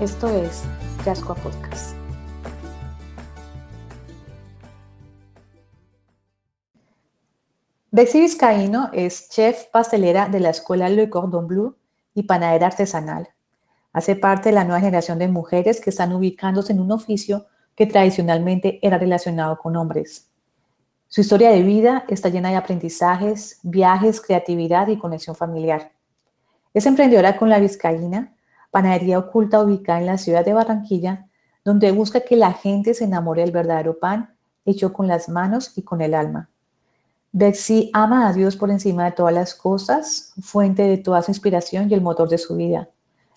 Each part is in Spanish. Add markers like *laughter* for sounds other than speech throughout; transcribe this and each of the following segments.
Esto es Yascoa Podcast. Betsy Vizcaíno es chef pastelera de la escuela Le Cordon Bleu y panadera artesanal. Hace parte de la nueva generación de mujeres que están ubicándose en un oficio que tradicionalmente era relacionado con hombres. Su historia de vida está llena de aprendizajes, viajes, creatividad y conexión familiar. Es emprendedora con la Vizcaína panadería oculta ubicada en la ciudad de Barranquilla, donde busca que la gente se enamore del verdadero pan hecho con las manos y con el alma. Betsy ama a Dios por encima de todas las cosas, fuente de toda su inspiración y el motor de su vida.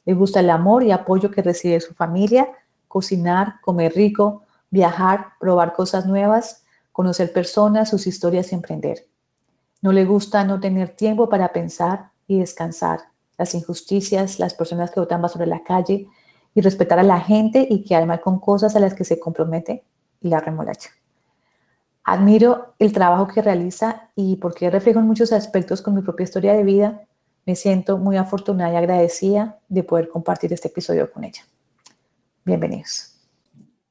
Le gusta el amor y apoyo que recibe de su familia, cocinar, comer rico, viajar, probar cosas nuevas, conocer personas, sus historias y emprender. No le gusta no tener tiempo para pensar y descansar las injusticias, las personas que votan sobre la calle y respetar a la gente y que mal con cosas a las que se compromete y la remolacha. Admiro el trabajo que realiza y porque reflejo en muchos aspectos con mi propia historia de vida, me siento muy afortunada y agradecida de poder compartir este episodio con ella. Bienvenidos.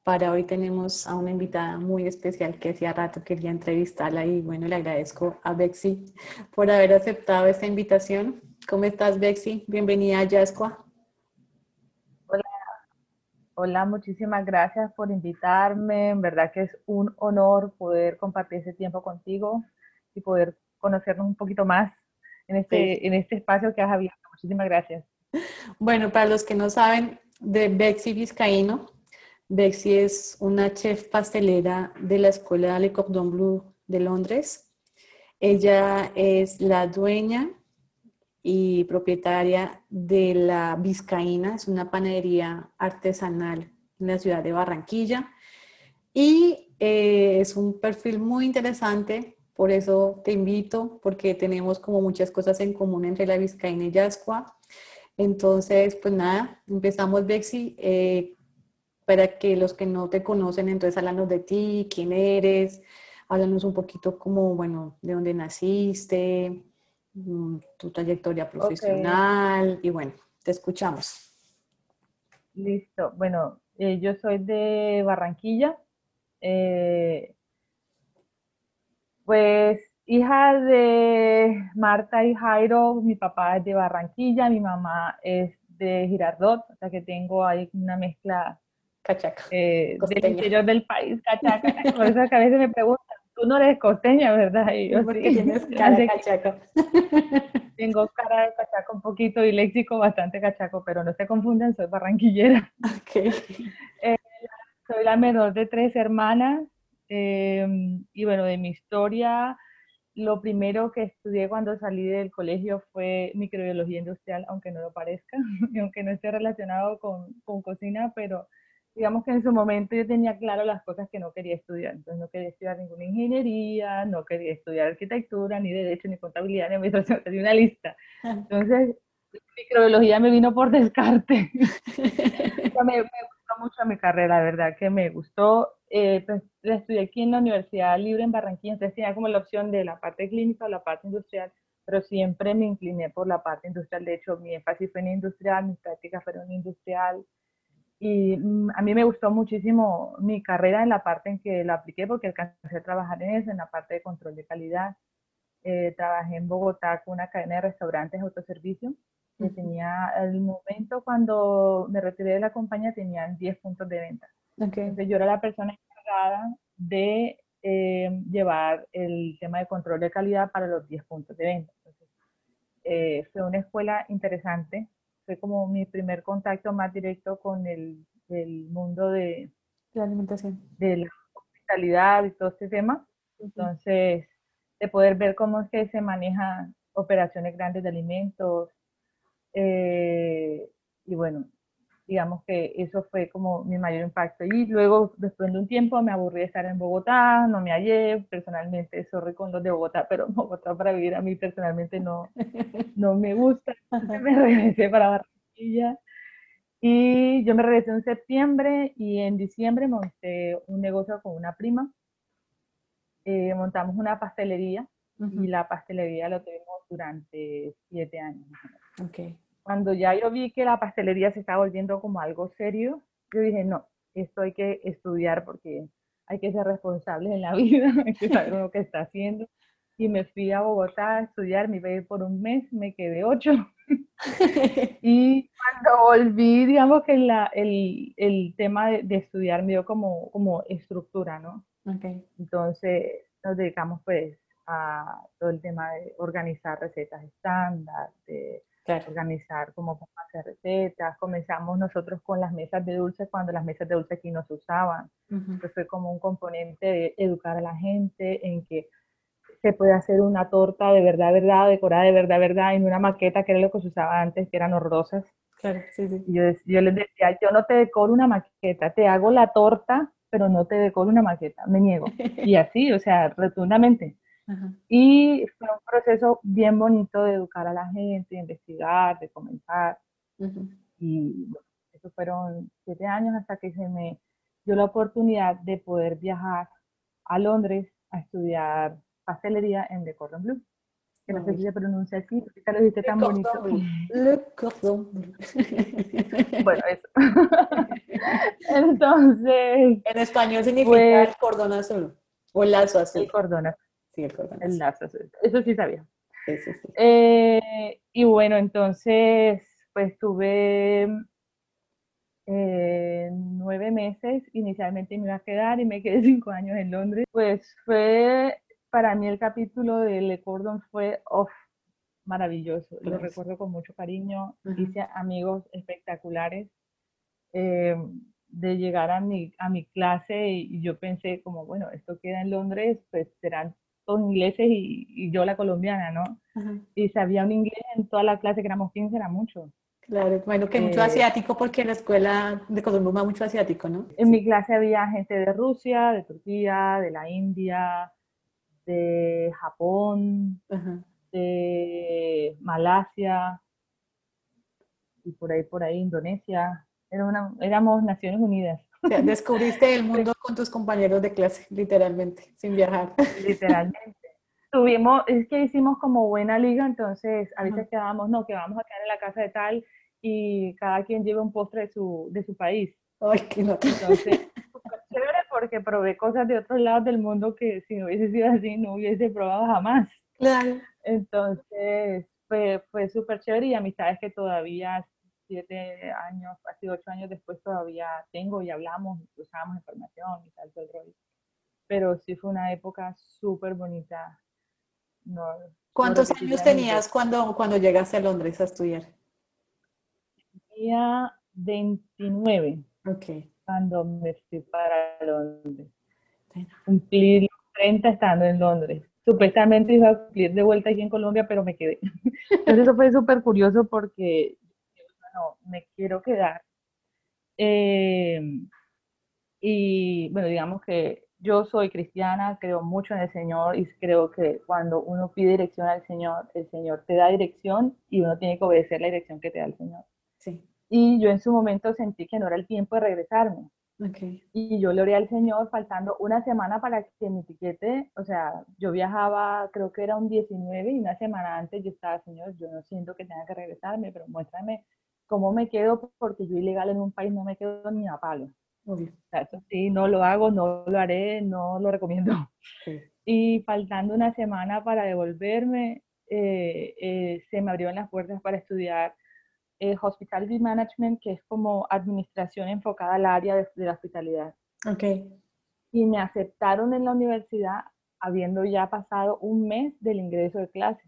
Para hoy tenemos a una invitada muy especial que hacía rato quería entrevistarla y bueno, le agradezco a Bexy por haber aceptado esta invitación. ¿Cómo estás, Bexy? Bienvenida a Yascua. Hola, hola, muchísimas gracias por invitarme. En verdad que es un honor poder compartir ese tiempo contigo y poder conocernos un poquito más en este, en este espacio que has abierto. Muchísimas gracias. Bueno, para los que no saben de Bexy Vizcaíno, Bexy es una chef pastelera de la Escuela Le Cordon Bleu de Londres. Ella es la dueña y propietaria de la Vizcaína, es una panadería artesanal en la ciudad de Barranquilla. Y eh, es un perfil muy interesante, por eso te invito, porque tenemos como muchas cosas en común entre la Vizcaína y Yascua. Entonces, pues nada, empezamos, Bexi, eh, para que los que no te conocen, entonces háblanos de ti, quién eres, háblanos un poquito como, bueno, de dónde naciste, tu trayectoria profesional y bueno, te escuchamos. Listo. Bueno, eh, yo soy de Barranquilla. Eh, pues hija de Marta y Jairo, mi papá es de Barranquilla, mi mamá es de Girardot, o sea que tengo ahí una mezcla cachaca, eh, del interior del país, cachaca. *laughs* Por eso que a veces me preguntan, tú no eres costeña, ¿verdad? Y yo Porque tienes *laughs* cara de cachaco. *laughs* Tengo cara de cachaco un poquito y léxico bastante cachaco, pero no se confunden, soy barranquillera. Okay. *laughs* Eh, soy la menor de tres hermanas em, y bueno, de mi historia, lo primero que estudié cuando salí del colegio fue microbiología industrial, aunque no lo parezca, y aunque no esté relacionado con, con cocina, pero digamos que en su momento yo tenía claro las cosas que no quería estudiar. Entonces no quería estudiar ninguna ingeniería, no quería estudiar arquitectura, ni derecho, ni contabilidad, ni administración, *laughs* tenía una lista. Entonces, microbiología me vino por descarte. *laughs* me, gustó mucho mi carrera, la verdad que me gustó. Eh, pues, la estudié aquí en la Universidad Libre en Barranquilla, entonces tenía como la opción de la parte clínica o la parte industrial, pero siempre me incliné por la parte industrial. De hecho, mi énfasis fue en industrial, mis prácticas fueron industrial. Y mm, a mí me gustó muchísimo mi carrera en la parte en que la apliqué porque alcancé a trabajar en eso, en la parte de control de calidad. Eh, trabajé en Bogotá con una cadena de restaurantes de autoservicio que tenía, al momento cuando me retiré de la compañía, tenían 10 puntos de venta. Entonces yo era la persona encargada de eh, llevar el tema de control de calidad para los 10 puntos de venta. Entonces, eh, fue una escuela interesante, fue como mi primer contacto más directo con el, mundo de la alimentación, de la hospitalidad y todo este tema. Entonces, de poder ver cómo es que se manejan operaciones grandes de alimentos. Eh, y bueno, digamos que eso fue como mi mayor impacto. Y luego, después de un tiempo, me aburrí de estar en Bogotá, no me hallé, personalmente, sorry con los de Bogotá, *laughs* pero Bogotá para vivir a mí personalmente no, no me gusta. me regresé para Barranquilla. Y yo me regresé en septiembre y en diciembre monté un negocio con una prima. Eh, montamos una pastelería y la pastelería lo tuvimos durante siete años. Okay cuando ya yo vi que la pastelería se estaba volviendo como algo serio, yo dije, no, esto hay que estudiar porque hay que ser responsable en la *laughs* vida, hay que saber lo que está haciendo. Y me fui a Bogotá a estudiar, me iba por un mes, me quedé ocho. *laughs* y cuando volví, digamos que la, el, el, tema de, de, estudiar me dio como, como estructura, ¿no? Okay. Entonces nos dedicamos pues a todo el tema de organizar recetas estándar, de organizar cómo hacer recetas. Comenzamos nosotros con las mesas de dulce cuando las mesas de dulce aquí no se usaban. fue como un componente de educar a la gente en que se puede hacer una torta de verdad, verdad, decorada de verdad, verdad, en una maqueta que era lo que se usaba antes, que eran horrorosas. Claro, sí, sí. Yo, yo les decía, yo no te decoro una maqueta, te hago la torta, pero no te decoro una maqueta, me niego. *laughs* Y así, o sea, rotundamente. Y fue un proceso bien bonito de educar a la gente, de investigar, de comentar. Y bueno, esos fueron siete años hasta que se me dio la oportunidad de poder viajar a Londres a estudiar pastelería en The Cordon Bleu. Que no sé si se pronuncia así, porque lo dijiste tan bonito. Le Cordon Bleu. *laughs* bueno, eso. *laughs* Entonces. En español significa el cordón azul. O el lazo azul. El cordón azul. Sí, cordón Eso sí sabía. Sí, sí, sí. Eh, y bueno, entonces, pues tuve eh, nueve meses. Inicialmente me iba a quedar y me quedé *laughs* cinco años en Londres. Pues fue, para mí el capítulo de Le Cordon fue off, maravilloso. Lo recuerdo con mucho cariño. Hice amigos espectaculares. Eh, de llegar a mi, a mi clase y, yo pensé como, bueno, esto queda en Londres, pues serán todos ingleses y, yo la colombiana, ¿no? Y sabía un inglés en toda la clase, que éramos 15, era mucho. Claro, bueno, que mucho eh, asiático porque en la escuela de Colombia mucho asiático, ¿no? En mi clase había gente de Rusia, de Turquía, de la India, de Japón, de Malasia y por ahí, por ahí, Indonesia. Era una, éramos Naciones Unidas. *laughs* descubriste el mundo con tus compañeros de clase, literalmente, sin viajar. Literalmente. Tuvimos, es que hicimos como buena liga, entonces a veces quedábamos, no, que vamos a quedar en la casa de tal y cada quien lleva un postre de su, de su país. Ay, qué no. Entonces, *laughs* chévere porque probé cosas de otros lados del mundo que si no hubiese sido así no hubiese probado jamás. Claro. Entonces, fue, fue súper chévere y amistades que todavía siete años, casi ocho años después todavía tengo y hablamos, usamos información y tal, todo el rollo. Pero sí fue una época súper bonita. No, ¿Cuántos años tenías cuando, cuando llegaste a Londres a estudiar? Tenía 29. Ok. Cuando me fui para Londres. Cumplí 30 estando en Londres. Supuestamente iba a cumplir de vuelta aquí en Colombia, pero me quedé. *laughs* Entonces eso fue súper curioso porque no, me quiero quedar. Eh, y bueno, digamos que yo soy cristiana, creo mucho en el Señor y creo que cuando uno pide dirección al Señor, el Señor te da dirección y uno tiene que obedecer la dirección que te da el Señor. Sí. Y yo en su momento sentí que no era el tiempo de regresarme. Okay. Y yo le oré al Señor faltando una semana para que mi tiquete, o sea, yo viajaba, creo que era un 19 y una semana antes yo estaba, Señor, yo no siento que tenga que regresarme, pero muéstrame cómo me quedo, porque yo ilegal en un país no me quedo ni a palo. O sea, eso sí, no lo hago, no lo haré, no lo recomiendo. *laughs* Y faltando una semana para devolverme, eh, eh, se me abrieron las puertas para estudiar eh, Hospitality Management, que es como administración enfocada al área de, la hospitalidad. Okay. Y me aceptaron en la universidad habiendo ya pasado un mes del ingreso de clase.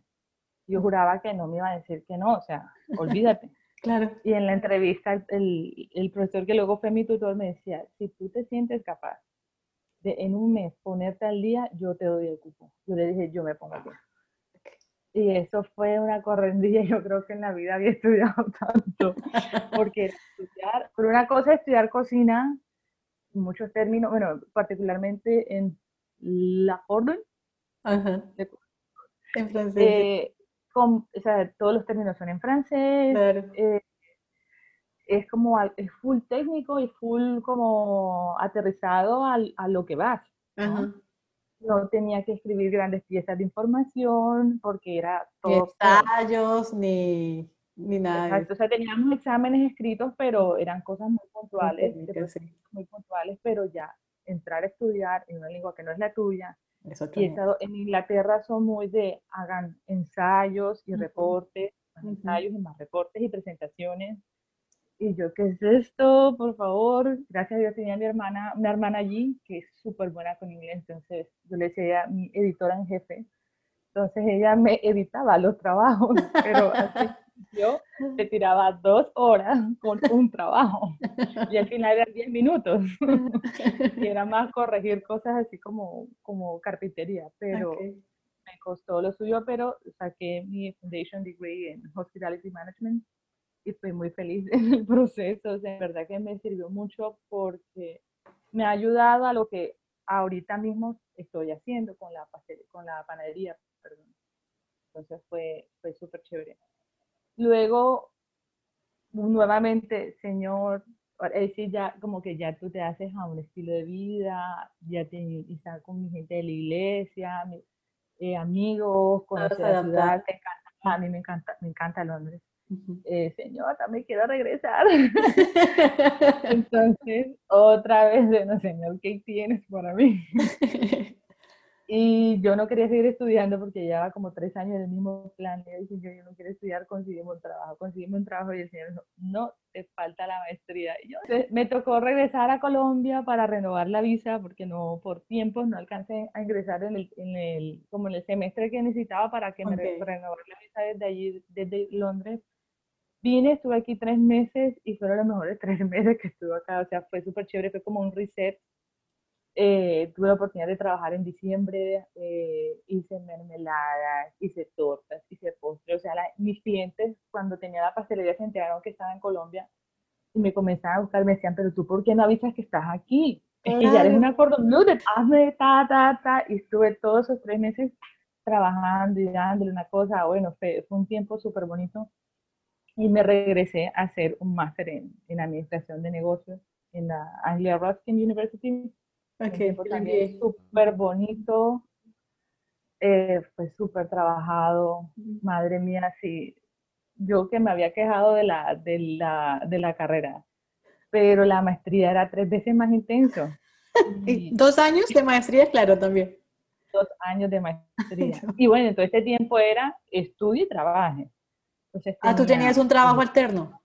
Yo juraba que no me iba a decir que no, o sea, *laughs* olvídate. Claro. Y en la entrevista, el, el, profesor que luego fue mi tutor me decía, si tú te sientes capaz de en un mes ponerte al día, yo te doy el cupo. Yo le dije, yo me pongo al día. Y eso fue una correndilla, *laughs* yo creo que en la vida había estudiado *laughs* tanto, porque estudiar, por una cosa estudiar cocina, muchos términos, bueno, particularmente en la Cordon, en francés. Eh, o sea, todos los términos son en francés, eh, es como, es full técnico y full como aterrizado a lo que vas. ¿no? tenía que escribir grandes piezas de información porque era todo. Ni ensayos, ni, ni nada. Exacto, o sea, teníamos exámenes escritos, pero eran cosas muy puntuales, muy puntuales, pero ya entrar a estudiar en una lengua que no es la tuya. Y en Inglaterra son muy de hagan ensayos y reportes, ensayos y más reportes y presentaciones y yo, ¿qué es esto? Por favor. Gracias a Dios tenía mi hermana, una hermana allí que es súper buena con inglés. Entonces yo le decía a mi editora en jefe. Entonces ella me editaba los trabajos, pero así yo te tiraba dos horas con un trabajo y al final eran diez minutos. y era más corregir cosas así como, como carpintería, pero me costó lo suyo, pero saqué mi foundation degree en hospitality management y estoy muy feliz *laughs* en el proceso. O sea, en verdad que me sirvió mucho porque me ha ayudado a lo que ahorita mismo estoy haciendo con la, con la panadería. Perdón. Entonces fue, fue súper chévere. Luego, nuevamente, Señor, es decir, ya como que ya tú te haces a un estilo de vida, ya te estás con mi gente de la iglesia, eh, amigos, conocer la ciudad, a mí me encanta, me encanta Londres eh, señor, también quiero regresar. *laughs* Entonces, otra vez, no, señor, ¿qué tienes para mí? *laughs* y yo no quería seguir estudiando porque llevaba como tres años en el mismo plan. Y yo dije, yo, no quiero estudiar, conseguimos un trabajo, conseguimos un trabajo. Y el señor dijo, no, te falta la maestría. Y yo, me tocó regresar a Colombia para renovar la visa porque no, por tiempo no alcancé a ingresar en el, en el como en el semestre que necesitaba para que me renovar la visa desde allí, desde Londres Vine, estuve aquí tres meses y fueron los mejores *laughs* tres meses que estuve acá, o sea, fue súper chévere, fue como un reset. Eh, tuve la oportunidad de trabajar en diciembre, eh, hice mermeladas, hice tortas, hice postres, o sea, mis clientes cuando tenía la pastelería se enteraron que estaba en Colombia y me comenzaban a buscar, me decían, pero tú, ¿por qué no avisas que estás aquí? Es que ya eres una cordón blue, hazme ta, ta, ta, y estuve todos esos tres meses trabajando y dándole una cosa, bueno, fue, fue un tiempo súper bonito y me regresé a hacer un máster en, en, administración de negocios en la Anglia Ruskin University. Okay, también súper bonito, eh, fue súper trabajado, madre mía, sí, yo que me había quejado de la, de la, de la carrera, pero la maestría era tres veces más intenso. *laughs* Y, dos años de maestría, claro, también. Dos años de maestría. *laughs* y bueno, todo este tiempo era estudio y trabaje ah, tú tenías un trabajo alterno.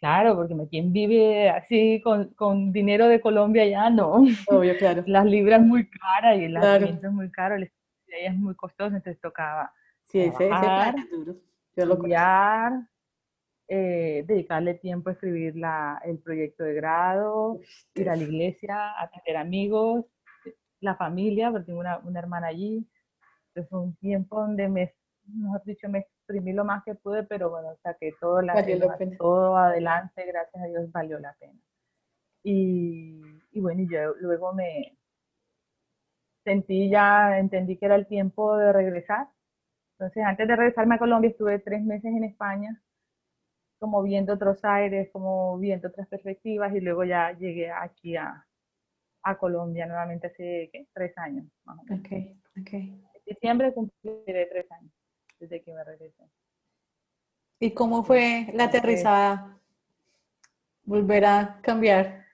Claro, porque quien vive así con, con, dinero de Colombia ya no. *laughs* Obvio, claro. Las libras muy caras y el claro. es muy caro, el es muy costoso, entonces tocaba sí, ese, ese es duro. Yo lo estudiar, eh, dedicarle tiempo a escribir la, el proyecto de grado, ir a la iglesia, a tener amigos, la familia, porque tengo una, una hermana allí. Entonces fue un tiempo donde me, mejor dicho, me exprimí lo más que pude, pero bueno, que todo, la todo adelante, gracias a Dios, valió la pena. Y, y bueno, yo luego me sentí ya, entendí que era el tiempo de regresar. Entonces, antes de regresarme a Colombia, estuve tres meses en España, como viendo otros aires, como viendo otras perspectivas, y luego ya llegué aquí a, a Colombia nuevamente hace tres años, más o menos. Okay, okay. En diciembre cumpliré tres años desde que me regresé. ¿Y cómo fue la aterrizada? Volver a cambiar.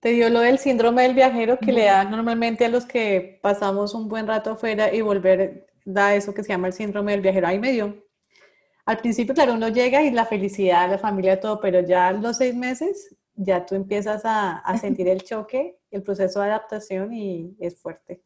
¿Te dio lo del síndrome del viajero que le da normalmente a los que pasamos un buen rato afuera y volver da eso que se llama el síndrome del viajero? Ahí me dio. Al principio, claro, uno llega y la felicidad, la familia, todo, pero ya a los seis meses ya tú empiezas a, a sentir el choque, el proceso de adaptación y es fuerte.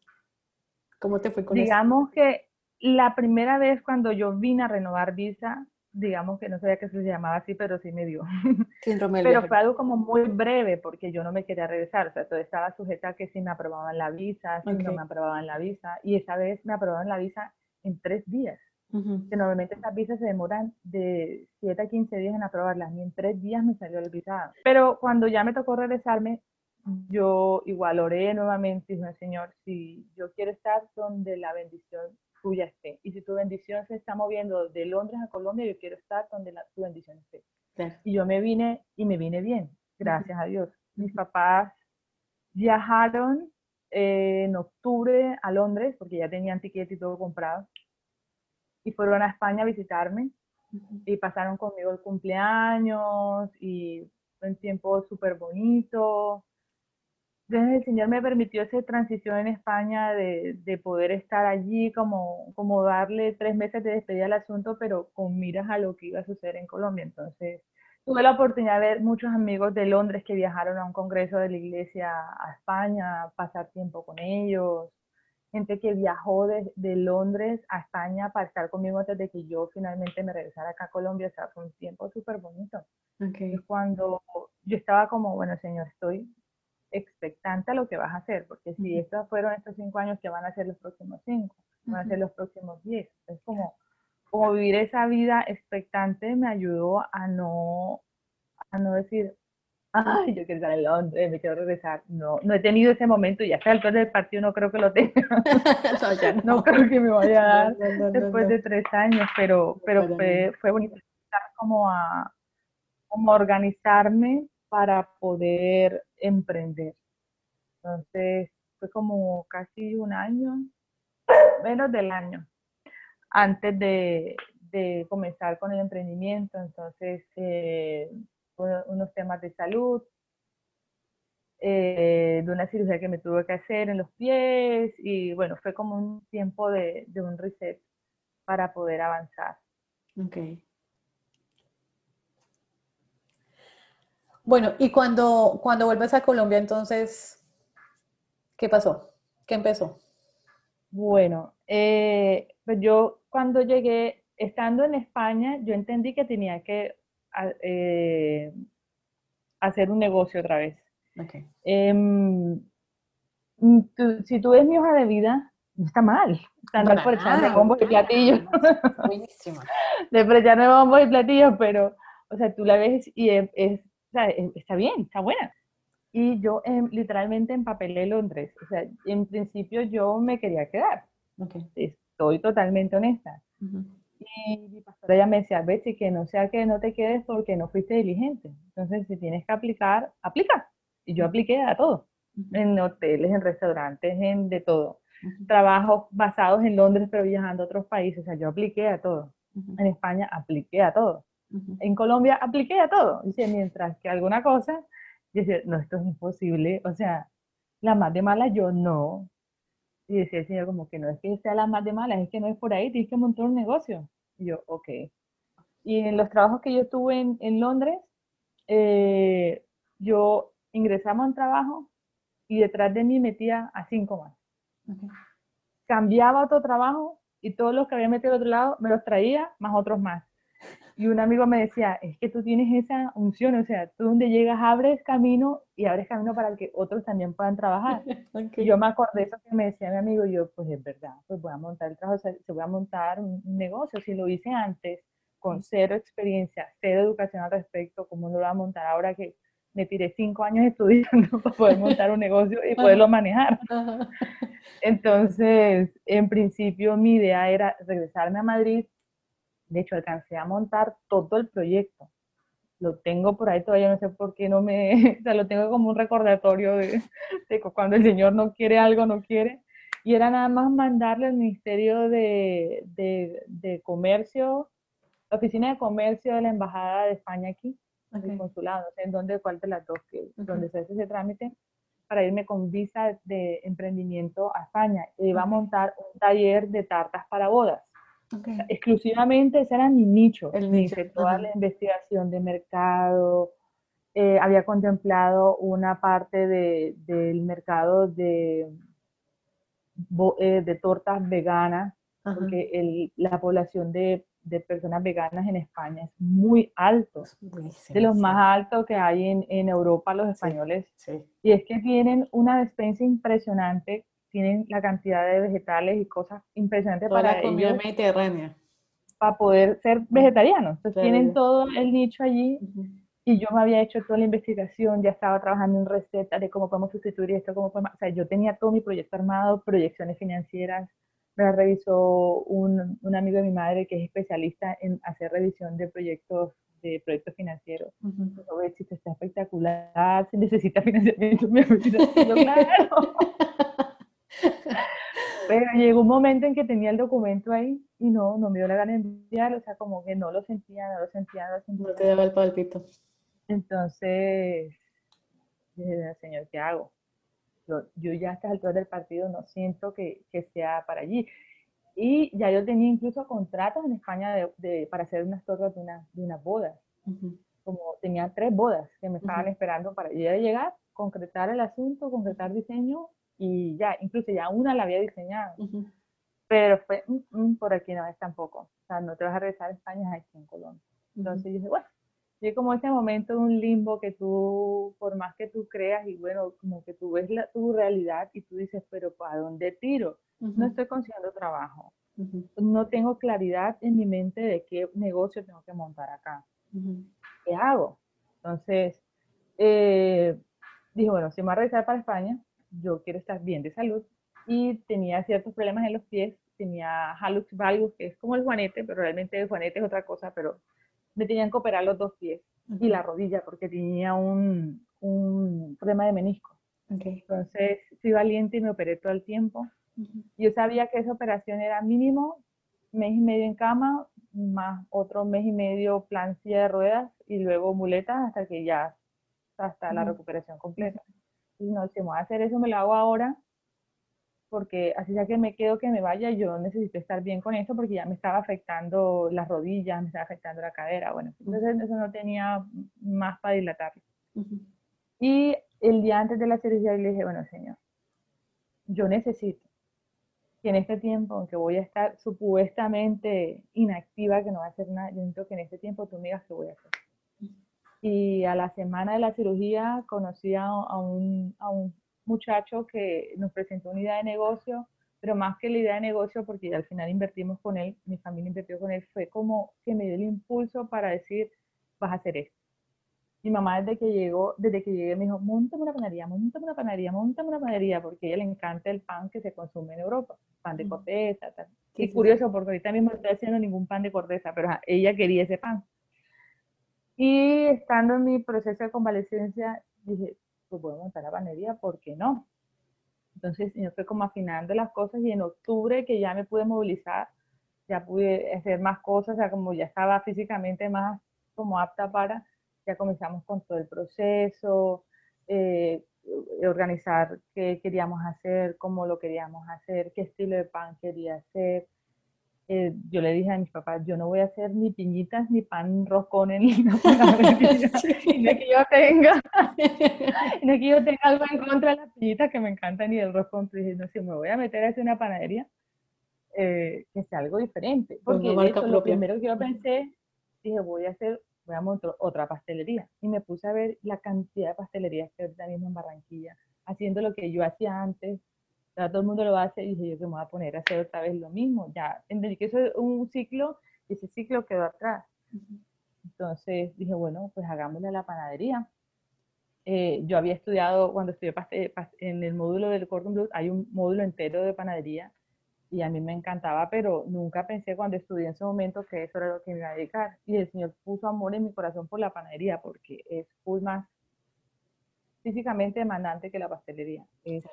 ¿Cómo te fue con eso? Digamos que la primera vez cuando yo vine a renovar visa, digamos que no sabía que se llamaba así, pero sí me dio. *laughs* pero fue algo como muy breve porque yo no me quería regresar, o sea, todo estaba sujeta a que si me aprobaban la visa, si no me aprobaban la visa, y esa vez me aprobaron la visa en tres días. que normalmente estas visas se demoran de 7 a 15 días en aprobarlas, y en 3 días me salió el visado. Pero cuando ya me tocó regresarme, yo igual oré nuevamente y dije, Señor, si yo quiero estar donde la bendición tuya esté, y si tu bendición se está moviendo de Londres a Colombia, yo quiero estar donde la, tu bendición esté. Y yo me vine, y me vine bien, gracias a Dios. Mis papás viajaron eh, en octubre a Londres, porque ya tenían ticket y todo comprado y fueron a España a visitarme y pasaron conmigo el cumpleaños y un tiempo súper bonito. Entonces el Señor me permitió esa transición en España de, de, poder estar allí, como, como darle tres meses de despedida al asunto, pero con miras a lo que iba a suceder en Colombia. Entonces tuve la oportunidad de ver muchos amigos de Londres que viajaron a un congreso de la iglesia a España, pasar tiempo con ellos, gente que viajó de, de, Londres a España para estar conmigo antes de que yo finalmente me regresara acá a Colombia. O sea, fue un tiempo súper bonito. Okay. cuando yo estaba como, bueno, señor, estoy expectante a lo que vas a hacer, porque si estos fueron estos cinco años, que van a ser los próximos cinco? Van a ser los próximos diez. Es como, como vivir esa vida expectante me ayudó a no, a no decir, ay, yo quiero estar en Londres, me quiero regresar. No, no he tenido ese momento y hasta el altura del partido no creo que lo tenga. *laughs* no, creo que me vaya a dar después de tres años, pero, pero fue, fue bonito estar como a, como organizarme para poder emprender. Entonces, fue como casi un año, menos del año, antes de, comenzar con el emprendimiento. Entonces, eh, unos temas de salud, eh, de una cirugía que me tuve que hacer en los pies y bueno, fue como un tiempo de, de un reset para poder avanzar. Ok. Bueno, y cuando, cuando vuelves a Colombia, entonces, ¿qué pasó? ¿Qué empezó? Bueno, eh, pues yo cuando llegué, estando en España, yo entendí que tenía que eh, hacer un negocio otra vez. Em, si tú ves mi hoja de vida, no está mal. Están no, por echarme bombos y platillos. Buenísima. de echarme bombos y platillos, pero, o sea, tú la ves y es, está bien, está buena. Y yo em, literalmente empapelé Londres. O sea, en principio yo me quería quedar. Estoy totalmente honesta. Y mi pastora ya me decía, Betsy, que no sea que no te quedes porque no fuiste diligente. Entonces, si tienes que aplicar, aplica. Y yo apliqué a todo, en hoteles, en restaurantes, en de todo. Trabajos basados en Londres, pero viajando a otros países. O sea, yo apliqué a todo. En España apliqué a todo. En Colombia apliqué a todo. Dice, mientras que alguna cosa, dice, no, esto es imposible. O sea, la más de mala yo no. Y decía el señor como que no es que sea la más de malas, es que no es por ahí, tienes que montar un negocio. Y yo, ok. Y en los trabajos que yo tuve en, en Londres, eh, yo ingresaba a un trabajo y detrás de mí metía a cinco más. Cambiaba otro trabajo y todos los que había metido al otro lado me los traía, más otros más. Y un amigo me decía, es que tú tienes esa unción, o sea, tú donde llegas abres camino y abres camino para que otros también puedan trabajar. *laughs* Y yo me acordé eso que me decía mi amigo y yo, pues es verdad, pues voy a montar el trabajo, se voy a montar un negocio. Si lo hice antes, con cero experiencia, cero educación al respecto, ¿cómo no lo voy a montar ahora que me tiré cinco años *laughs* estudiando para poder montar un negocio y poderlo manejar? *laughs* Entonces, en principio mi idea era regresarme a Madrid, de hecho, alcancé a montar todo el proyecto. Lo tengo por ahí todavía, no sé por qué no me... *laughs* O sea, lo tengo como un recordatorio de, cuando el Señor no quiere algo, no quiere. Y era nada más mandarle al Ministerio de, de, Comercio, la Oficina de Comercio de la Embajada de España aquí, el consulado, no sé en dónde, cuál de las dos, que, donde se hace ese trámite, para irme con visa de emprendimiento a España. E iba a montar un taller de tartas para bodas. Exclusivamente ese era mi nicho. El nicho. toda la investigación de mercado. Eh, había contemplado una parte de, del mercado de, eh, de tortas veganas, porque el, la población de, de, personas veganas en España es muy alto. de los más altos que hay en, en Europa, los españoles. Y es que tienen una despensa impresionante tienen la cantidad de vegetales y cosas impresionantes para la comida mediterránea. para poder ser vegetarianos. Entonces tienen todo el nicho allí y yo me había hecho toda la investigación, ya estaba trabajando en recetas de cómo podemos sustituir esto, cómo podemos, o sea, yo tenía todo mi proyecto armado, proyecciones financieras, me la revisó un, un, amigo de mi madre que es especialista en hacer revisión de proyectos de proyectos financieros. Uh -huh. si está espectacular, si necesita financiamiento, me *laughs* *laughs* claro. *laughs* Pero llegó un momento en que tenía el documento ahí y no, no me dio la gana de enviarlo, o sea, como que no lo sentía, no lo sentía, no lo sentía. No te daba el palpito. Entonces, dije, señor, ¿qué hago? Yo, yo ya a estas alturas del partido no siento que, que, sea para allí. Y ya yo tenía incluso contratos en España de, de, para hacer unas tortas de, una, de unas bodas. Uh -huh. Como tenía tres bodas que me estaban uh -huh. esperando para yo llegar, concretar el asunto, concretar diseño y ya, incluso ya una la había diseñado. Uh -huh. Pero fue, mm, mm, por aquí no es tampoco. O sea, no te vas a regresar a España, es aquí en Colombia. Entonces yo dije, bueno, y como ese momento de un limbo que tú, por más que tú creas, y bueno, como que tú ves la, tu realidad y tú dices, pero ¿para dónde tiro? Uh -huh. No estoy consiguiendo trabajo. Uh -huh. No tengo claridad en mi mente de qué negocio tengo que montar acá. Uh -huh. ¿Qué hago? Entonces, eh, dije, bueno, si me voy a regresar para España, yo quiero estar bien de salud y tenía ciertos problemas en los pies. Tenía hallux valgus, que es como el juanete, pero realmente el juanete es otra cosa, pero me tenían que operar los dos pies y la rodilla porque tenía un, un problema de menisco. Okay. Entonces fui valiente y me operé todo el tiempo. Uh -huh. Yo sabía que esa operación era mínimo mes y medio en cama, más otro mes y medio plan silla de ruedas y luego muletas hasta que ya hasta uh -huh. la recuperación completa. Y no, si me voy a hacer eso, me lo hago ahora porque así ya que me quedo que me vaya, yo necesito estar bien con eso porque ya me estaba afectando las rodillas, me estaba afectando la cadera, bueno, entonces eso no tenía más para dilatar. Uh -huh. Y el día antes de la cirugía le dije, bueno, señor, yo necesito que en este tiempo, aunque voy a estar supuestamente inactiva, que no va a hacer nada, yo necesito que en este tiempo tú me digas qué voy a hacer. Y a la semana de la cirugía conocí a, a, un, a un muchacho que nos presentó una idea de negocio, pero más que la idea de negocio, porque al final invertimos con él, mi familia invirtió con él, fue como que me dio el impulso para decir, vas a hacer esto. Mi mamá desde que llegó, desde que llegué me dijo, montame una panadería, montame una panadería, montame una panadería, porque a ella le encanta el pan que se consume en Europa, pan de corteza, tal. Sí, y sí, curioso, sí. porque ahorita mismo no estoy haciendo ningún pan de corteza, pero ella quería ese pan. Y estando en mi proceso de convalescencia, dije, pues voy a montar la panadería, ¿por qué no? Entonces yo fue como afinando las cosas y en octubre que ya me pude movilizar, ya pude hacer más cosas, o sea, como ya estaba físicamente más como apta para, ya comenzamos con todo el proceso, eh, organizar qué queríamos hacer, cómo lo queríamos hacer, qué estilo de pan quería hacer, eh, yo le dije a mis papás, yo no voy a hacer ni piñitas, ni pan roscones, ni nada. sí. no es que yo tenga, no es que yo tenga algo en contra de las piñitas que me encantan ni del roscón, pero dije, no, si me voy a meter a hacer una panadería, eh, que sea algo diferente. Porque de hecho, lo primero que yo pensé, dije, voy a hacer, voy a montar otra pastelería. Y me puse a ver la cantidad de pastelerías que ahorita mismo en Barranquilla, haciendo lo que yo hacía antes, ya todo el mundo lo hace y dije yo que me voy a poner a hacer otra vez lo mismo. Ya entendí que eso es un ciclo y ese ciclo quedó atrás. Entonces dije, bueno, pues hagámosle a la panadería. Eh, yo había estudiado, cuando estudié en el módulo del Cordon Bleu, hay un módulo entero de panadería y a mí me encantaba, pero nunca pensé cuando estudié en ese momento que eso era lo que me iba a dedicar. Y el Señor puso amor en mi corazón por la panadería porque es más físicamente demandante que la pastelería. Es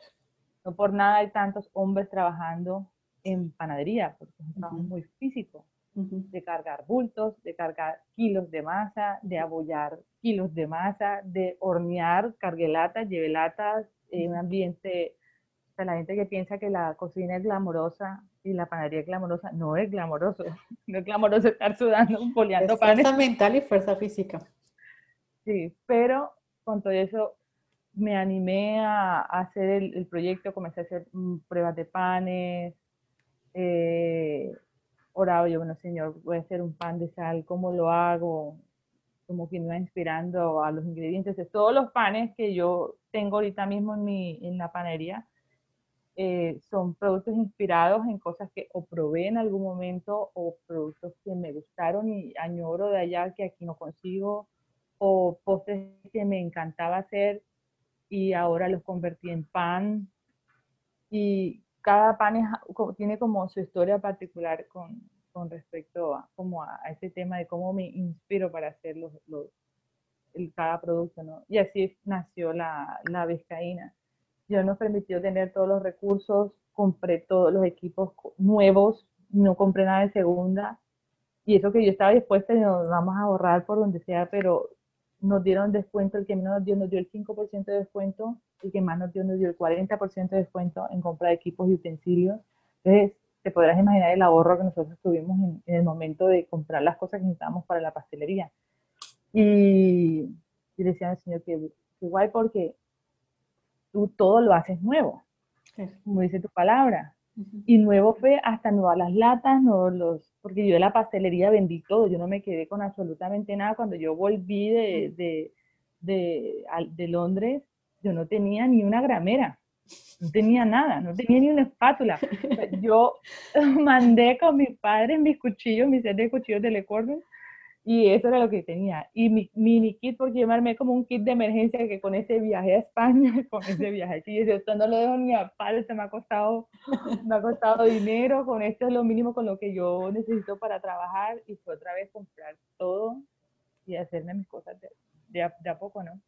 no por nada hay tantos hombres trabajando en panadería, porque es un trabajo muy físico, uh -huh. de cargar bultos, de cargar kilos de masa, de abollar kilos de masa, de hornear, carguelatas, llevelatas, en un ambiente, o sea, la gente que piensa que la cocina es glamorosa y la panadería es glamorosa, no es glamoroso, *laughs* no es glamoroso estar sudando, *laughs* boleando es panes. Fuerza mental y fuerza física. Sí, pero con todo eso me animé a, hacer el, proyecto, comencé a hacer um, pruebas de panes, eh, oraba yo, bueno, señor, voy a hacer un pan de sal, ¿cómo lo hago? Como que me iba inspirando a los ingredientes todos los panes que yo tengo ahorita mismo en, mi, en la panería. eh, son productos inspirados en cosas que o probé en algún momento o productos que me gustaron y añoro de allá que aquí no consigo o postres que me encantaba hacer y ahora los convertí en pan y cada pan tiene como su historia particular con, con respecto a, como a, ese tema de cómo me inspiro para hacer los, los el, cada producto, ¿no? Y así nació la, la vizcaína Dios nos permitió tener todos los recursos, compré todos los equipos nuevos, no compré nada de segunda. Y eso que yo estaba dispuesta nos vamos a ahorrar por donde sea, pero nos dieron descuento, el que menos nos dio nos dio el 5% de descuento, el que más nos dio nos dio el 40% de descuento en compra de equipos y utensilios. Entonces, te podrás imaginar el ahorro que nosotros tuvimos en, el momento de comprar las cosas que necesitábamos para la pastelería. Y, y decía al Señor que, que guay porque tú todo lo haces nuevo, como dice tu palabra. Y nuevo fue hasta nuevas las latas, nuevos los, porque yo de la pastelería vendí todo, yo no me quedé con absolutamente nada. Cuando yo volví de, de, de, de Londres, yo no tenía ni una gramera, no tenía nada, no tenía ni una espátula. Yo *laughs* *laughs* mandé con mis padres mis cuchillos, mis set de cuchillos de Le Cordon, y eso era lo que tenía. Y mi mini kit, porque yo como un kit de emergencia que con ese viaje a España, *laughs* con ese viaje y esto no lo dejo ni a palo, se me ha costado, me ha costado dinero, con esto es lo mínimo con lo que yo necesito para trabajar y fue otra vez comprar todo y hacerme mis cosas de, a, poco, ¿no?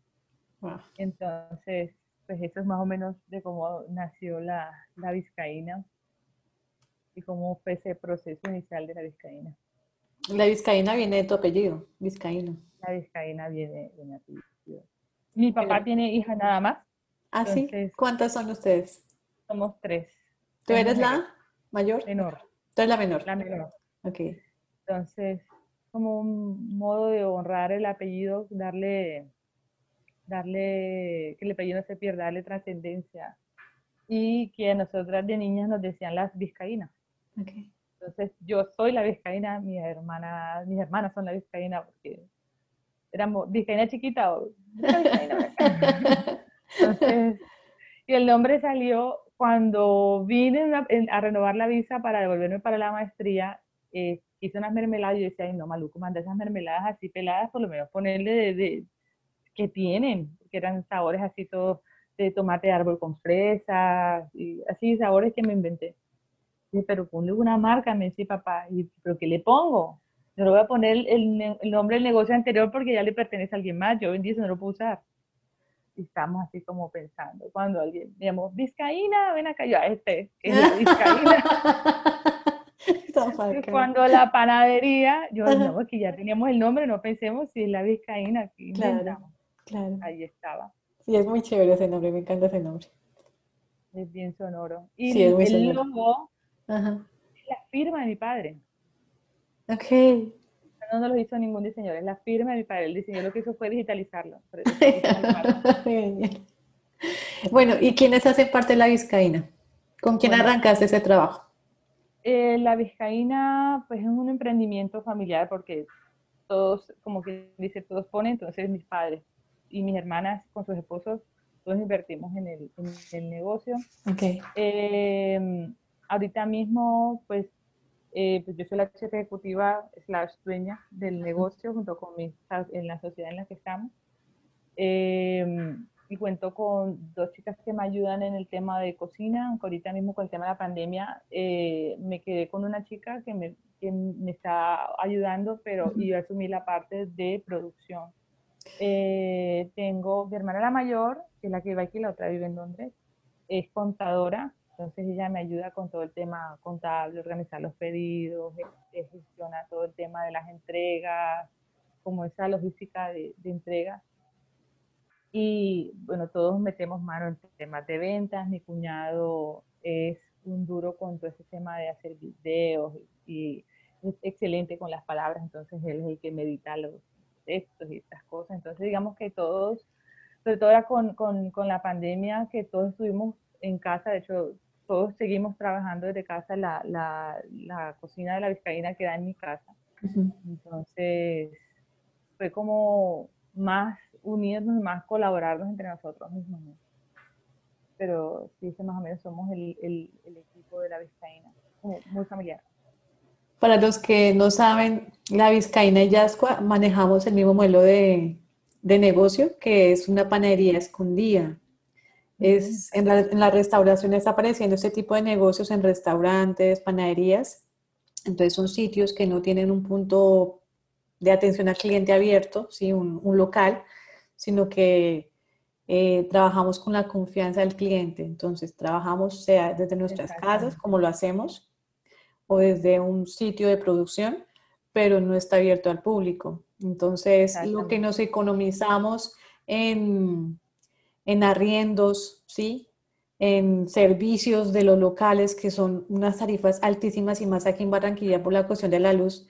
Entonces, pues eso es más o menos de cómo nació la, la vizcaína y cómo fue ese proceso inicial de la vizcaína. La vizcaína viene de tu apellido, vizcaíno. La vizcaína viene de mi apellido. Mi papá tiene hija nada más. ¿Ah, sí? ¿Cuántas son ustedes? Somos tres. ¿Tú eres la mayor? Menor. ¿Tú eres la menor? La menor. Ok. Entonces, como un modo de honrar el apellido, darle, darle, que el apellido no se pierda, darle trascendencia. Y que a nosotras de niñas nos decían las vizcaínas. Okay. Entonces yo soy la vizcaína, mis hermanas, mis hermanas son la vizcaína porque éramos vizcaína chiquita o *laughs* Entonces, y el nombre salió cuando vine a, renovar la visa para devolverme para la maestría, eh, hice unas mermeladas y yo decía, ay no, maluco, manda esas mermeladas así peladas, por lo menos ponerle de, de que tienen, que eran sabores así todos de tomate de árbol con fresas, y así sabores que me inventé pero ponle una marca, me dice papá, ¿y, ¿pero qué le pongo? No le voy a poner el, el, nombre del negocio anterior porque ya le pertenece a alguien más, yo vendí eso, no lo puedo usar. Y estamos así como pensando, cuando alguien, digamos, Vizcaína, ven acá, yo, a este, que es la Vizcaína. *laughs* cuando la panadería, yo, no, que ya teníamos el nombre, no pensemos si es la Vizcaína, aquí claro, claro. Ahí estaba. Sí, es muy chévere ese nombre, me encanta ese nombre. Es bien sonoro. Y sí, es muy el logo Ajá. la firma de mi padre. Ok. No, no lo hizo ningún diseñador, es la firma de mi padre. El diseñador lo que hizo fue digitalizarlo. *laughs* bueno, ¿y quiénes hacen parte de la Vizcaína? ¿Con quién arrancaste ese trabajo? Eh, la Vizcaína, pues es un emprendimiento familiar porque todos, como que dice, todos ponen, entonces mis padres y mis hermanas con sus esposos, todos invertimos en el, en el negocio. Okay. Eh, ahorita mismo, pues, eh, pues yo soy la chef ejecutiva slash dueña del negocio junto con mis, en la sociedad en la que estamos. Em, y cuento con dos chicas que me ayudan en el tema de cocina, aunque ahorita mismo con el tema de la pandemia eh, me quedé con una chica que me, que me está ayudando, pero yo asumí la parte de producción. Eh, tengo mi hermana la mayor, que es la que vive aquí, la otra vive en Londres, es contadora, entonces ella me ayuda con todo el tema contable, organizar los pedidos, gestiona todo el tema de las entregas, como esa logística de, entrega. Y bueno, todos metemos mano en temas de ventas. Mi cuñado es un duro con todo ese tema de hacer videos y es excelente con las palabras, entonces él es el que medita los textos y estas cosas. Entonces digamos que todos, sobre todo ahora con, con, con la pandemia, que todos estuvimos en casa, de hecho todos seguimos trabajando desde casa, la, la, la cocina de la Vizcaína queda en mi casa. Entonces, fue como más unirnos y más colaborarnos entre nosotros mismos. pero sí, más o menos somos el, el, equipo de la Vizcaína, muy familiar. Para los que no saben, la Vizcaína y Yascua manejamos el mismo modelo de, de negocio, que es una panadería escondida. Es, en, la, en la restauración está apareciendo este tipo de negocios en restaurantes, panaderías. Entonces son sitios que no tienen un punto de atención al cliente abierto, ¿sí? un, un local, sino que eh, trabajamos con la confianza del cliente. Entonces trabajamos sea desde nuestras casas, como lo hacemos, o desde un sitio de producción, pero no está abierto al público. Entonces, lo que nos economizamos en, en arriendos, ¿sí? en servicios de los locales, que son unas tarifas altísimas y más aquí en Barranquilla por la cuestión de la luz,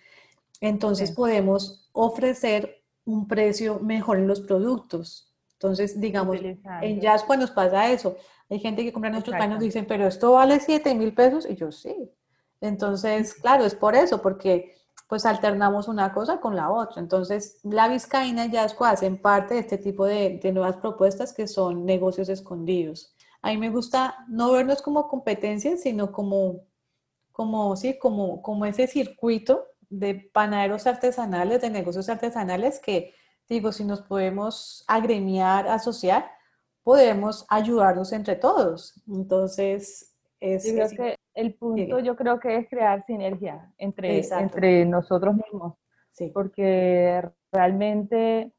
entonces podemos ofrecer un precio mejor en los productos. Entonces, digamos, en Jaspa nos pasa eso. Hay gente que compra nuestros paños y dicen, pero esto vale 7 mil pesos. Y yo, sí, entonces, *laughs* claro, es por eso, porque pues alternamos una cosa con la otra. Entonces, la Vizcaína y Yasco hacen parte de este tipo de, nuevas propuestas que son negocios escondidos. A mí me gusta no vernos como competencia, sino como, como, sí, como, como ese circuito de panaderos artesanales, de negocios artesanales que, digo, si nos podemos agremiar, asociar, podemos ayudarnos entre todos. Entonces, es... que el punto yo creo que es crear sinergia entre, entre nosotros mismos. Sí. Porque realmente,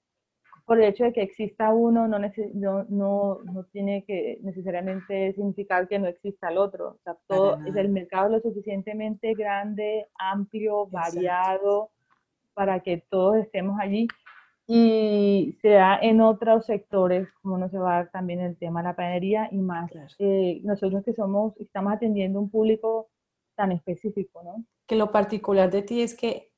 por el hecho de que exista uno, no, no, no, tiene que necesariamente significar que no exista el otro. O sea, todo, es el mercado lo suficientemente grande, amplio, variado, para que todos estemos allí y se da en otros sectores, como no se va a dar también el tema de la panadería y más. Eh, nosotros que somos, estamos atendiendo un público tan específico, ¿no? Que lo particular de ti es que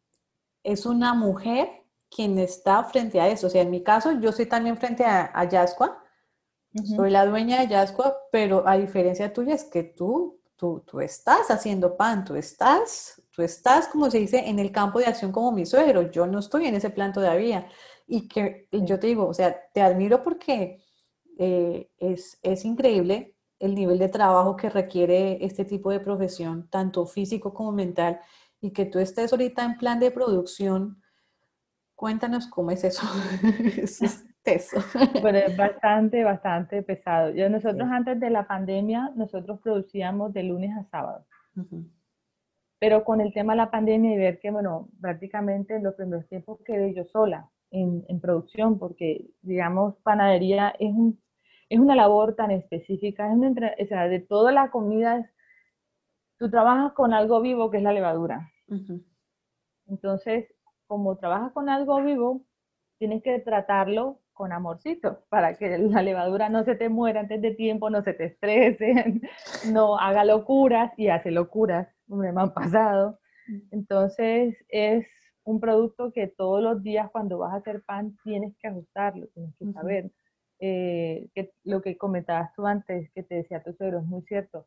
es una mujer quien está frente a eso. O sea, en mi caso, yo soy también frente a, a Yascua, soy la dueña de Yascua, pero a diferencia tuya es que tú, tú, tú estás haciendo pan, tú estás, tú estás, como se dice, en el campo de acción como mi suegro. Yo no estoy en ese plan todavía. Y que yo te digo, o sea, te admiro porque eh, es, es increíble el nivel de trabajo que requiere este tipo de profesión, tanto físico como mental, y que tú estés ahorita en plan de producción. Cuéntanos cómo es eso. *laughs* es *laughs* Bueno, es *laughs* bastante, bastante pesado. Yo, nosotros antes de la pandemia, nosotros producíamos de lunes a sábado. Pero con el tema de la pandemia y ver que, bueno, prácticamente los primeros tiempos quedé yo sola en, producción, porque, digamos, panadería es, un, es una labor tan específica, es una, o sea, de toda la comida, tú trabajas con algo vivo que es la levadura. Entonces, como trabajas con algo vivo, tienes que tratarlo con amorcito para que la levadura no se te muera antes de tiempo, no se te estrese, *laughs* no haga locuras y hace locuras, me han pasado. Entonces, es un producto que todos los días cuando vas a hacer pan tienes que ajustarlo, tienes que saber. Eh, que lo que comentabas tú antes, que te decía tu suegro, es muy cierto.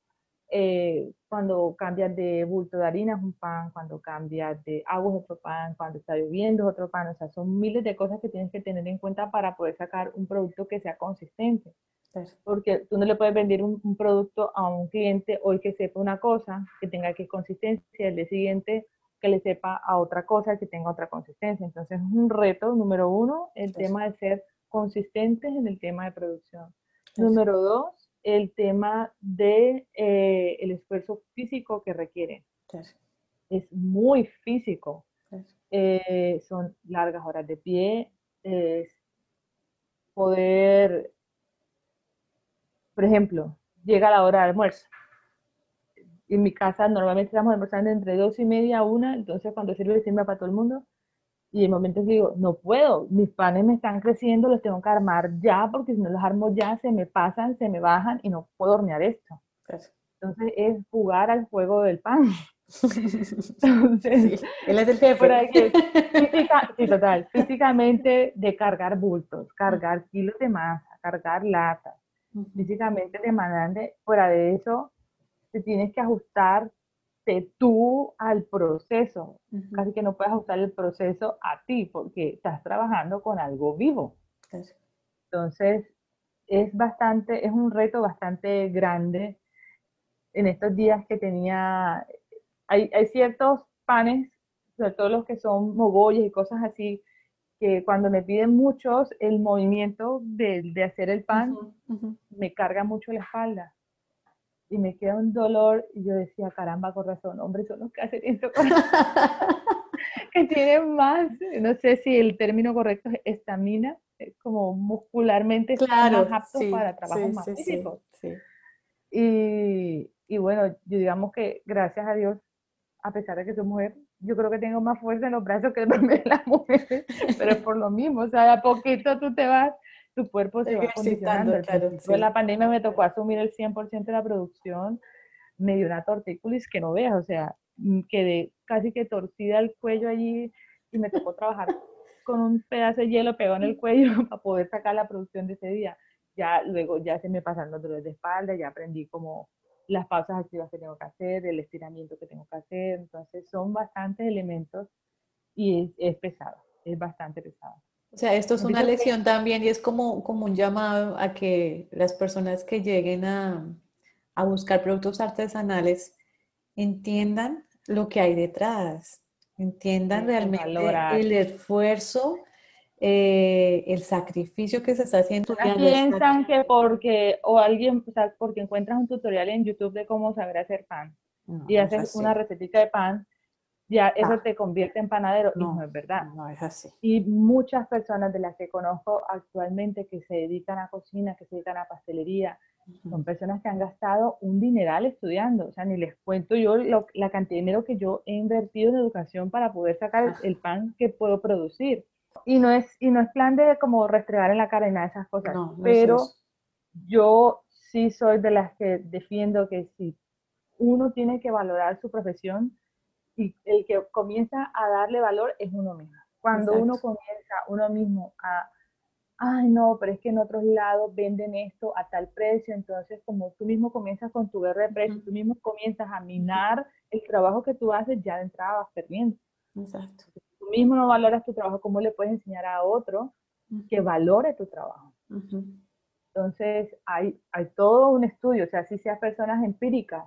Eh, cuando cambias de bulto de harina es un pan, cuando cambias de agua es otro pan, cuando está lloviendo es otro pan, o sea, son miles de cosas que tienes que tener en cuenta para poder sacar un producto que sea consistente. Porque tú no le puedes vender un, un, producto a un cliente hoy que sepa una cosa, que tenga que consistencia, el día siguiente que le sepa a otra cosa, que tenga otra consistencia. Entonces es un reto, número uno, el tema de ser consistentes en el tema de producción. Número dos, el tema de eh, el esfuerzo físico que requiere. Es muy físico. Eh, son largas horas de pie, es poder, por ejemplo, llega la hora de almuerzo en mi casa normalmente estamos almorzando entre dos y media a una, entonces cuando sirve, sirve para todo el mundo. Y en momentos digo, no puedo, mis panes me están creciendo, los tengo que armar ya, porque si no los armo ya, se me pasan, se me bajan y no puedo hornear esto. Entonces es jugar al fuego del pan. *laughs* Entonces, él es el jefe. sí, total. Físicamente de cargar bultos, cargar kilos de masa, cargar latas. Físicamente demandante, fuera de eso, tienes que ajustarte tú al proceso. Casi que no puedes ajustar el proceso a ti porque estás trabajando con algo vivo. Entonces, es bastante, es un reto bastante grande en estos días que tenía, hay, hay ciertos panes, sobre todo los que son mogolles y cosas así, que cuando me piden muchos, el movimiento de, de hacer el pan me carga mucho la espalda y me queda un dolor y yo decía, caramba, corazón, hombre, son los *laughs* que hacen eso. que tienen más, no sé si el término correcto es estamina, como muscularmente claro, más aptos para trabajos más físicos. Y, y, bueno, yo digamos que gracias a Dios, a pesar de que soy mujer, yo creo que tengo más fuerza en los brazos que *laughs* las mujeres, pero es por lo mismo, o sea, a poquito tú te vas, tu cuerpo se va condicionando. Claro, la pandemia me tocó asumir el 100% de la producción, me dio una tortícolis que no veas, o sea, mm, quedé casi que torcida el cuello allí y me tocó trabajar con un pedazo de hielo pegado en el cuello *laughs* para poder sacar la producción de ese día. Ya luego ya se me pasaron los dolores de espalda, ya aprendí como las pausas activas que tengo que hacer, el estiramiento que tengo que hacer, entonces son bastantes elementos y es, pesado, es bastante pesado. O sea, esto es una lección también y es como, como un llamado a que las personas que lleguen a, a buscar productos artesanales entiendan lo que hay detrás, entiendan realmente el esfuerzo eh, el sacrificio que se está haciendo. Piensan que porque, o alguien, o sea, porque encuentras un tutorial en YouTube de cómo saber hacer pan y haces una recetita de pan, ya eso ah. te convierte en panadero no, y no es verdad. No es así. Y muchas personas de las que conozco actualmente que se dedican a cocina, que se dedican a pastelería, son personas que han gastado un dineral estudiando. O sea, ni les cuento yo la cantidad de dinero que yo he invertido en educación para poder sacar el ah. pan que puedo producir y no es, y no es plan de como restregar en la cara y nada de esas cosas, pero yo sí soy de las que defiendo que si uno tiene que valorar su profesión y el que comienza a darle valor es uno mismo. Cuando uno comienza uno mismo a, ay no, pero es que en otros lados venden esto a tal precio, entonces como tú mismo comienzas con tu guerra de precios, tú mismo comienzas a minar el trabajo que tú haces, ya de entrada vas perdiendo. Exacto mismo no valoras tu trabajo, ¿cómo le puedes enseñar a otro que valore tu trabajo? Entonces, hay, hay todo un estudio, o sea, si seas personas empíricas,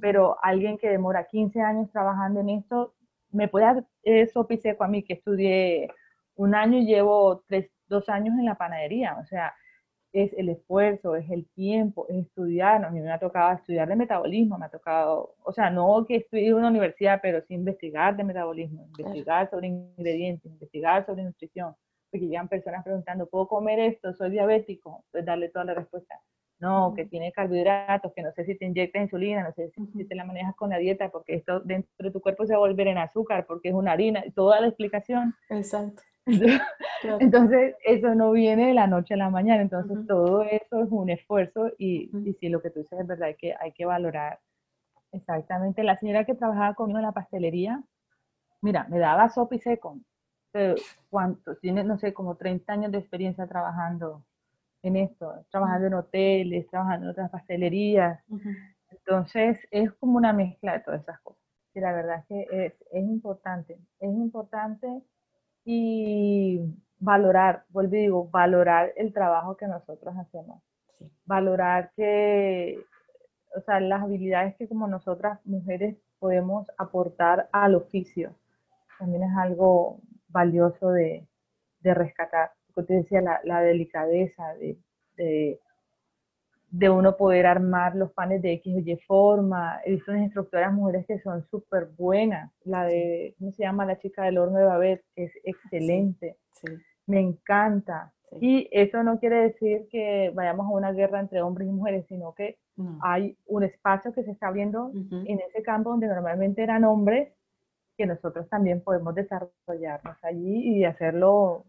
pero alguien que demora 15 años trabajando en esto, me puede dar eso piseco a mí, que estudié un año y llevo tres, dos años en la panadería, o sea, es el esfuerzo, es el tiempo, es estudiar. A mí me ha tocado estudiar de metabolismo, me ha tocado, o sea, no que estudie en una universidad, pero sí investigar de metabolismo, investigar sobre ingredientes, investigar sobre nutrición. Porque llegan personas preguntando, ¿puedo comer esto? ¿Soy diabético? Pues darle toda la respuesta. No, que tiene carbohidratos, que no sé si te inyectas insulina, no sé si, te la manejas con la dieta, porque esto dentro de tu cuerpo se va a volver en azúcar, porque es una harina, toda la explicación. Exacto. *laughs* Entonces, eso no viene de la noche a la mañana, entonces todo eso es un esfuerzo y, y si lo que tú dices es verdad, hay que, hay que valorar exactamente. La señora que trabajaba conmigo en la pastelería, mira, me daba sopa y seco. ¿Cuánto? Tiene, no sé, como 30 años de experiencia trabajando en esto, trabajando en hoteles, trabajando en otras pastelerías. Entonces, es como una mezcla de todas esas cosas. Y la verdad es que es, es importante, es importante y valorar, vuelvo y digo, valorar el trabajo que nosotros hacemos. Valorar que, o sea, las habilidades que como nosotras mujeres podemos aportar al oficio. También es algo valioso de, de rescatar. Te decía, la, la delicadeza de, de de uno poder armar los panes de X o Y forma. He visto unas instructoras mujeres que son súper buenas. La de, ¿cómo se llama? La chica del horno de Babet, que es excelente. Me encanta. Y eso no quiere decir que vayamos a una guerra entre hombres y mujeres, sino que hay un espacio que se está abriendo en ese campo donde normalmente eran hombres, que nosotros también podemos desarrollarnos allí y hacerlo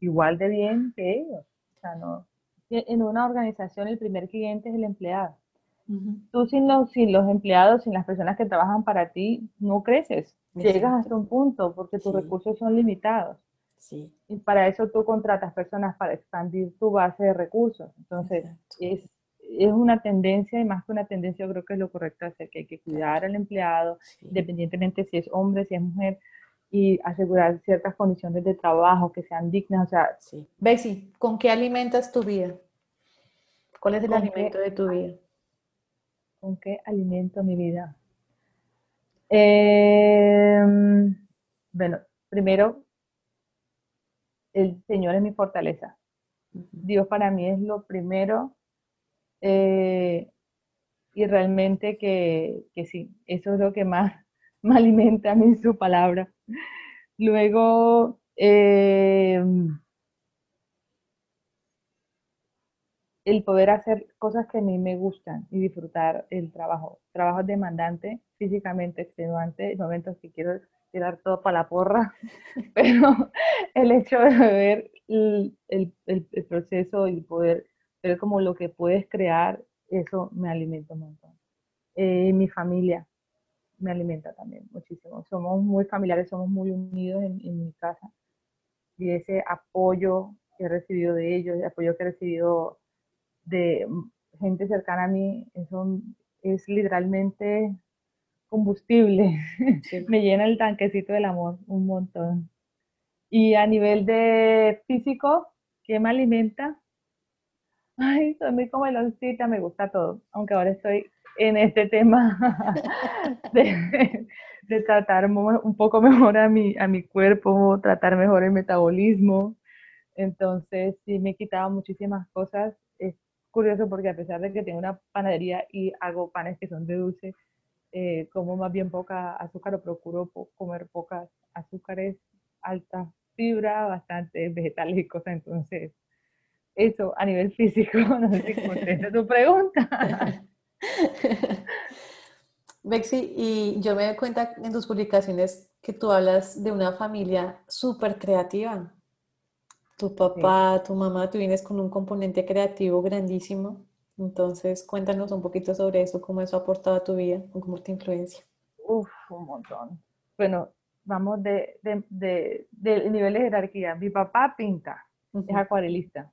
igual de bien que ellos. O sea, no, en una organización el primer cliente es el empleado. Tú sin los, sin los empleados, sin las personas que trabajan para ti, no creces. Llegas hasta un punto porque tus recursos son limitados. Sí. Y para eso tú contratas personas para expandir tu base de recursos. Entonces, es, es, una tendencia, y más que una tendencia, yo creo que es lo correcto hacer, que hay que cuidar al empleado, independientemente si es hombre, si es mujer, y asegurar ciertas condiciones de trabajo que sean dignas. O sea, sí. Bexy, ¿con qué alimentas tu vida? ¿Cuál es el alimento de tu vida? ¿Con qué alimento mi vida? Em, bueno, primero, el Señor es mi fortaleza. Dios para mí es lo primero eh, y realmente que, sí, eso es lo que más *laughs* me alimenta a mí su palabra. Luego, em, el poder hacer cosas que a mí me gustan y disfrutar el trabajo. Trabajo demandante, físicamente extenuante, momentos que quiero tirar todo para la porra, *laughs* pero el hecho de ver el, el, proceso y poder ver como lo que puedes crear, eso me alimenta un montón. Eh, mi familia me alimenta también muchísimo. Somos muy familiares, somos muy unidos en, en mi casa y ese apoyo que he recibido de ellos, el apoyo que he recibido de gente cercana a mí, eso es literalmente combustible. *laughs* me llena el tanquecito del amor un montón. Y a nivel de físico, ¿qué me alimenta? Ay, soy muy comeloncita, me gusta todo, aunque ahora estoy en este tema *laughs* de, tratar un poco mejor a mi, a mi cuerpo, tratar mejor el metabolismo. Entonces, sí, me he quitado muchísimas cosas curioso porque a pesar de que tengo una panadería y hago panes que son de dulce, eh, como más bien poca azúcar o procuro comer pocas azúcares, alta fibra, bastante vegetales y cosas. Entonces, eso a nivel físico, *laughs* no sé si contesta *laughs* tu pregunta. Bexi, y yo me doy cuenta en tus publicaciones que tú hablas de una familia súper creativa. Tu papá, tu mamá, tú vienes con un componente creativo grandísimo. Entonces, cuéntanos un poquito sobre eso, cómo eso ha aportado a tu vida, cómo te influencia. Uf, un montón. Bueno, vamos de, de, de, nivel de jerarquía. Mi papá pinta, es acuarelista.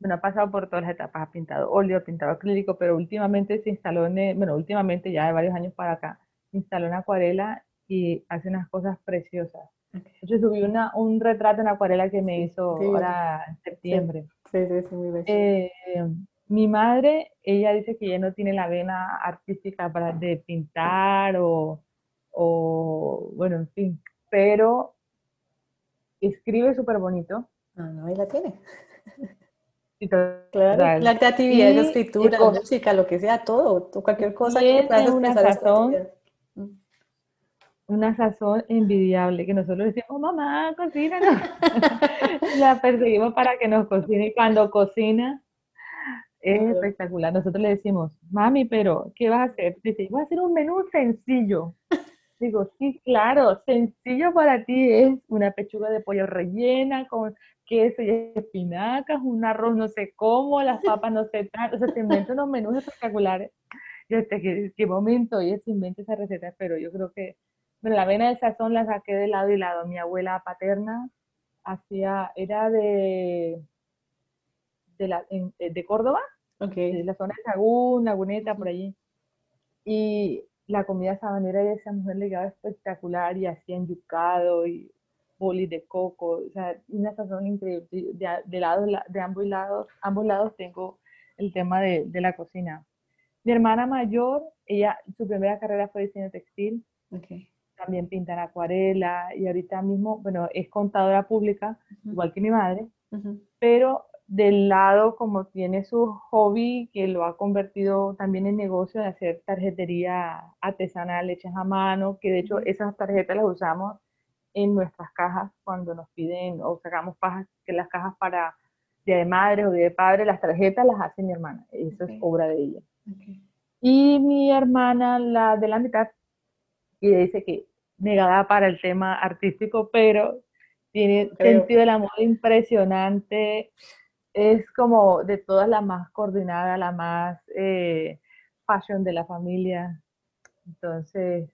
Bueno, ha pasado por todas las etapas, ha pintado óleo, ha pintado acrílico, pero últimamente se instaló en, bueno, últimamente ya de varios años para acá, se instaló en acuarela y hace unas cosas preciosas. Yo subí una, un retrato en acuarela que me hizo ahora en septiembre. Sí, sí, sí, muy eh, mi madre, ella dice que ella no tiene la vena artística para de pintar o, o bueno, en fin, pero escribe súper bonito. Ah, no, ahí la tiene. Claro, la creatividad, la escritura, la música, lo que sea, todo, cualquier cosa que puedas expresar una sazón envidiable, que nosotros decimos, mamá, cocina, *laughs* la perseguimos para que nos cocine y cuando cocina es espectacular. Nosotros le decimos, mami, pero ¿qué vas a hacer? Dice, voy a hacer un menú sencillo. Digo, sí, claro, sencillo para ti es una pechuga de pollo rellena con queso y espinacas, un arroz no sé cómo, las *laughs* papas no sé tal, o sea, se inventan unos menús espectaculares. Y hasta qué, qué momento ella se inventa esa receta, pero yo creo que bueno, la vena del sazón la saqué de lado y lado. Mi abuela paterna hacía, era de, de, la, eh, de Córdoba, de la zona de Sagún, Laguneta, por allí. Y la comida sabanera de esa mujer le quedaba espectacular y hacía yucado y bolis de coco, o sea, una sazón increíble. De, de, lado, de ambos lados, ambos lados tengo el tema de, de, la cocina. Mi hermana mayor, ella, su primera carrera fue diseño textil. Okay también pinta en acuarela y ahorita mismo, bueno, es contadora pública, igual que mi madre, pero del lado como tiene su hobby que lo ha convertido también en negocio de hacer tarjetería artesanal hechas a mano, que de hecho esas tarjetas las usamos en nuestras cajas cuando nos piden o sacamos pajas, que las cajas para día de madre o día de padre, las tarjetas las hace mi hermana, eso es obra de ella. Y mi hermana, la de la mitad, y dice que negada para el tema artístico, pero tiene sentido del amor impresionante. Es como de todas la más coordinada, la más eh, fashion de la familia. Entonces,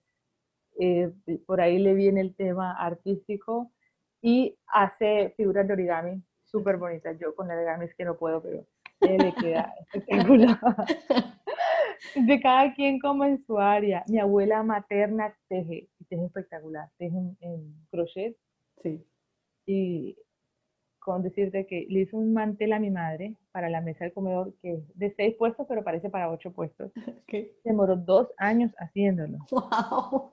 eh, por ahí le viene el tema artístico y hace figuras de origami súper bonitas. Yo con el origami es que no puedo, pero le queda *laughs* espectacular. de cada quien como en su área. Mi abuela materna teje, teje espectacular, teje en, crochet. Sí. Y con decirte que le hizo un mantel a mi madre para la mesa del comedor que es de seis puestos, pero parece para ocho puestos. *laughs* ¿Qué? Demoró dos años haciéndolo. *laughs* Wow.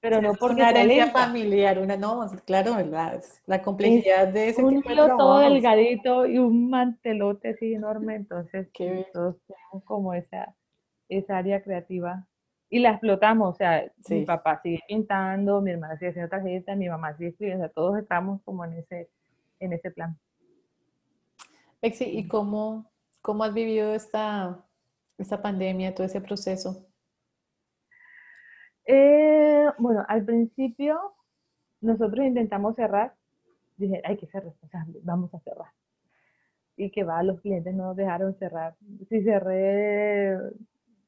Pero no porque una herencia familiar, una no, claro, la, la complejidad de ese un tipo de hilo todo delgadito y un mantelote así enorme, entonces Qué todos tenemos como esa, esa área creativa y la explotamos, o sea, mi Sí. papá sigue pintando, mi hermana sigue haciendo tarjetas, mi mamá sigue escribiendo, o sea, todos estamos como en ese, en ese plan. Bexi, ¿y cómo, cómo has vivido esta, esta pandemia, todo ese proceso? Eh, bueno, al principio nosotros intentamos cerrar, dije, hay que ser responsable, vamos a cerrar. Y que va, los clientes no nos dejaron cerrar. Si cerré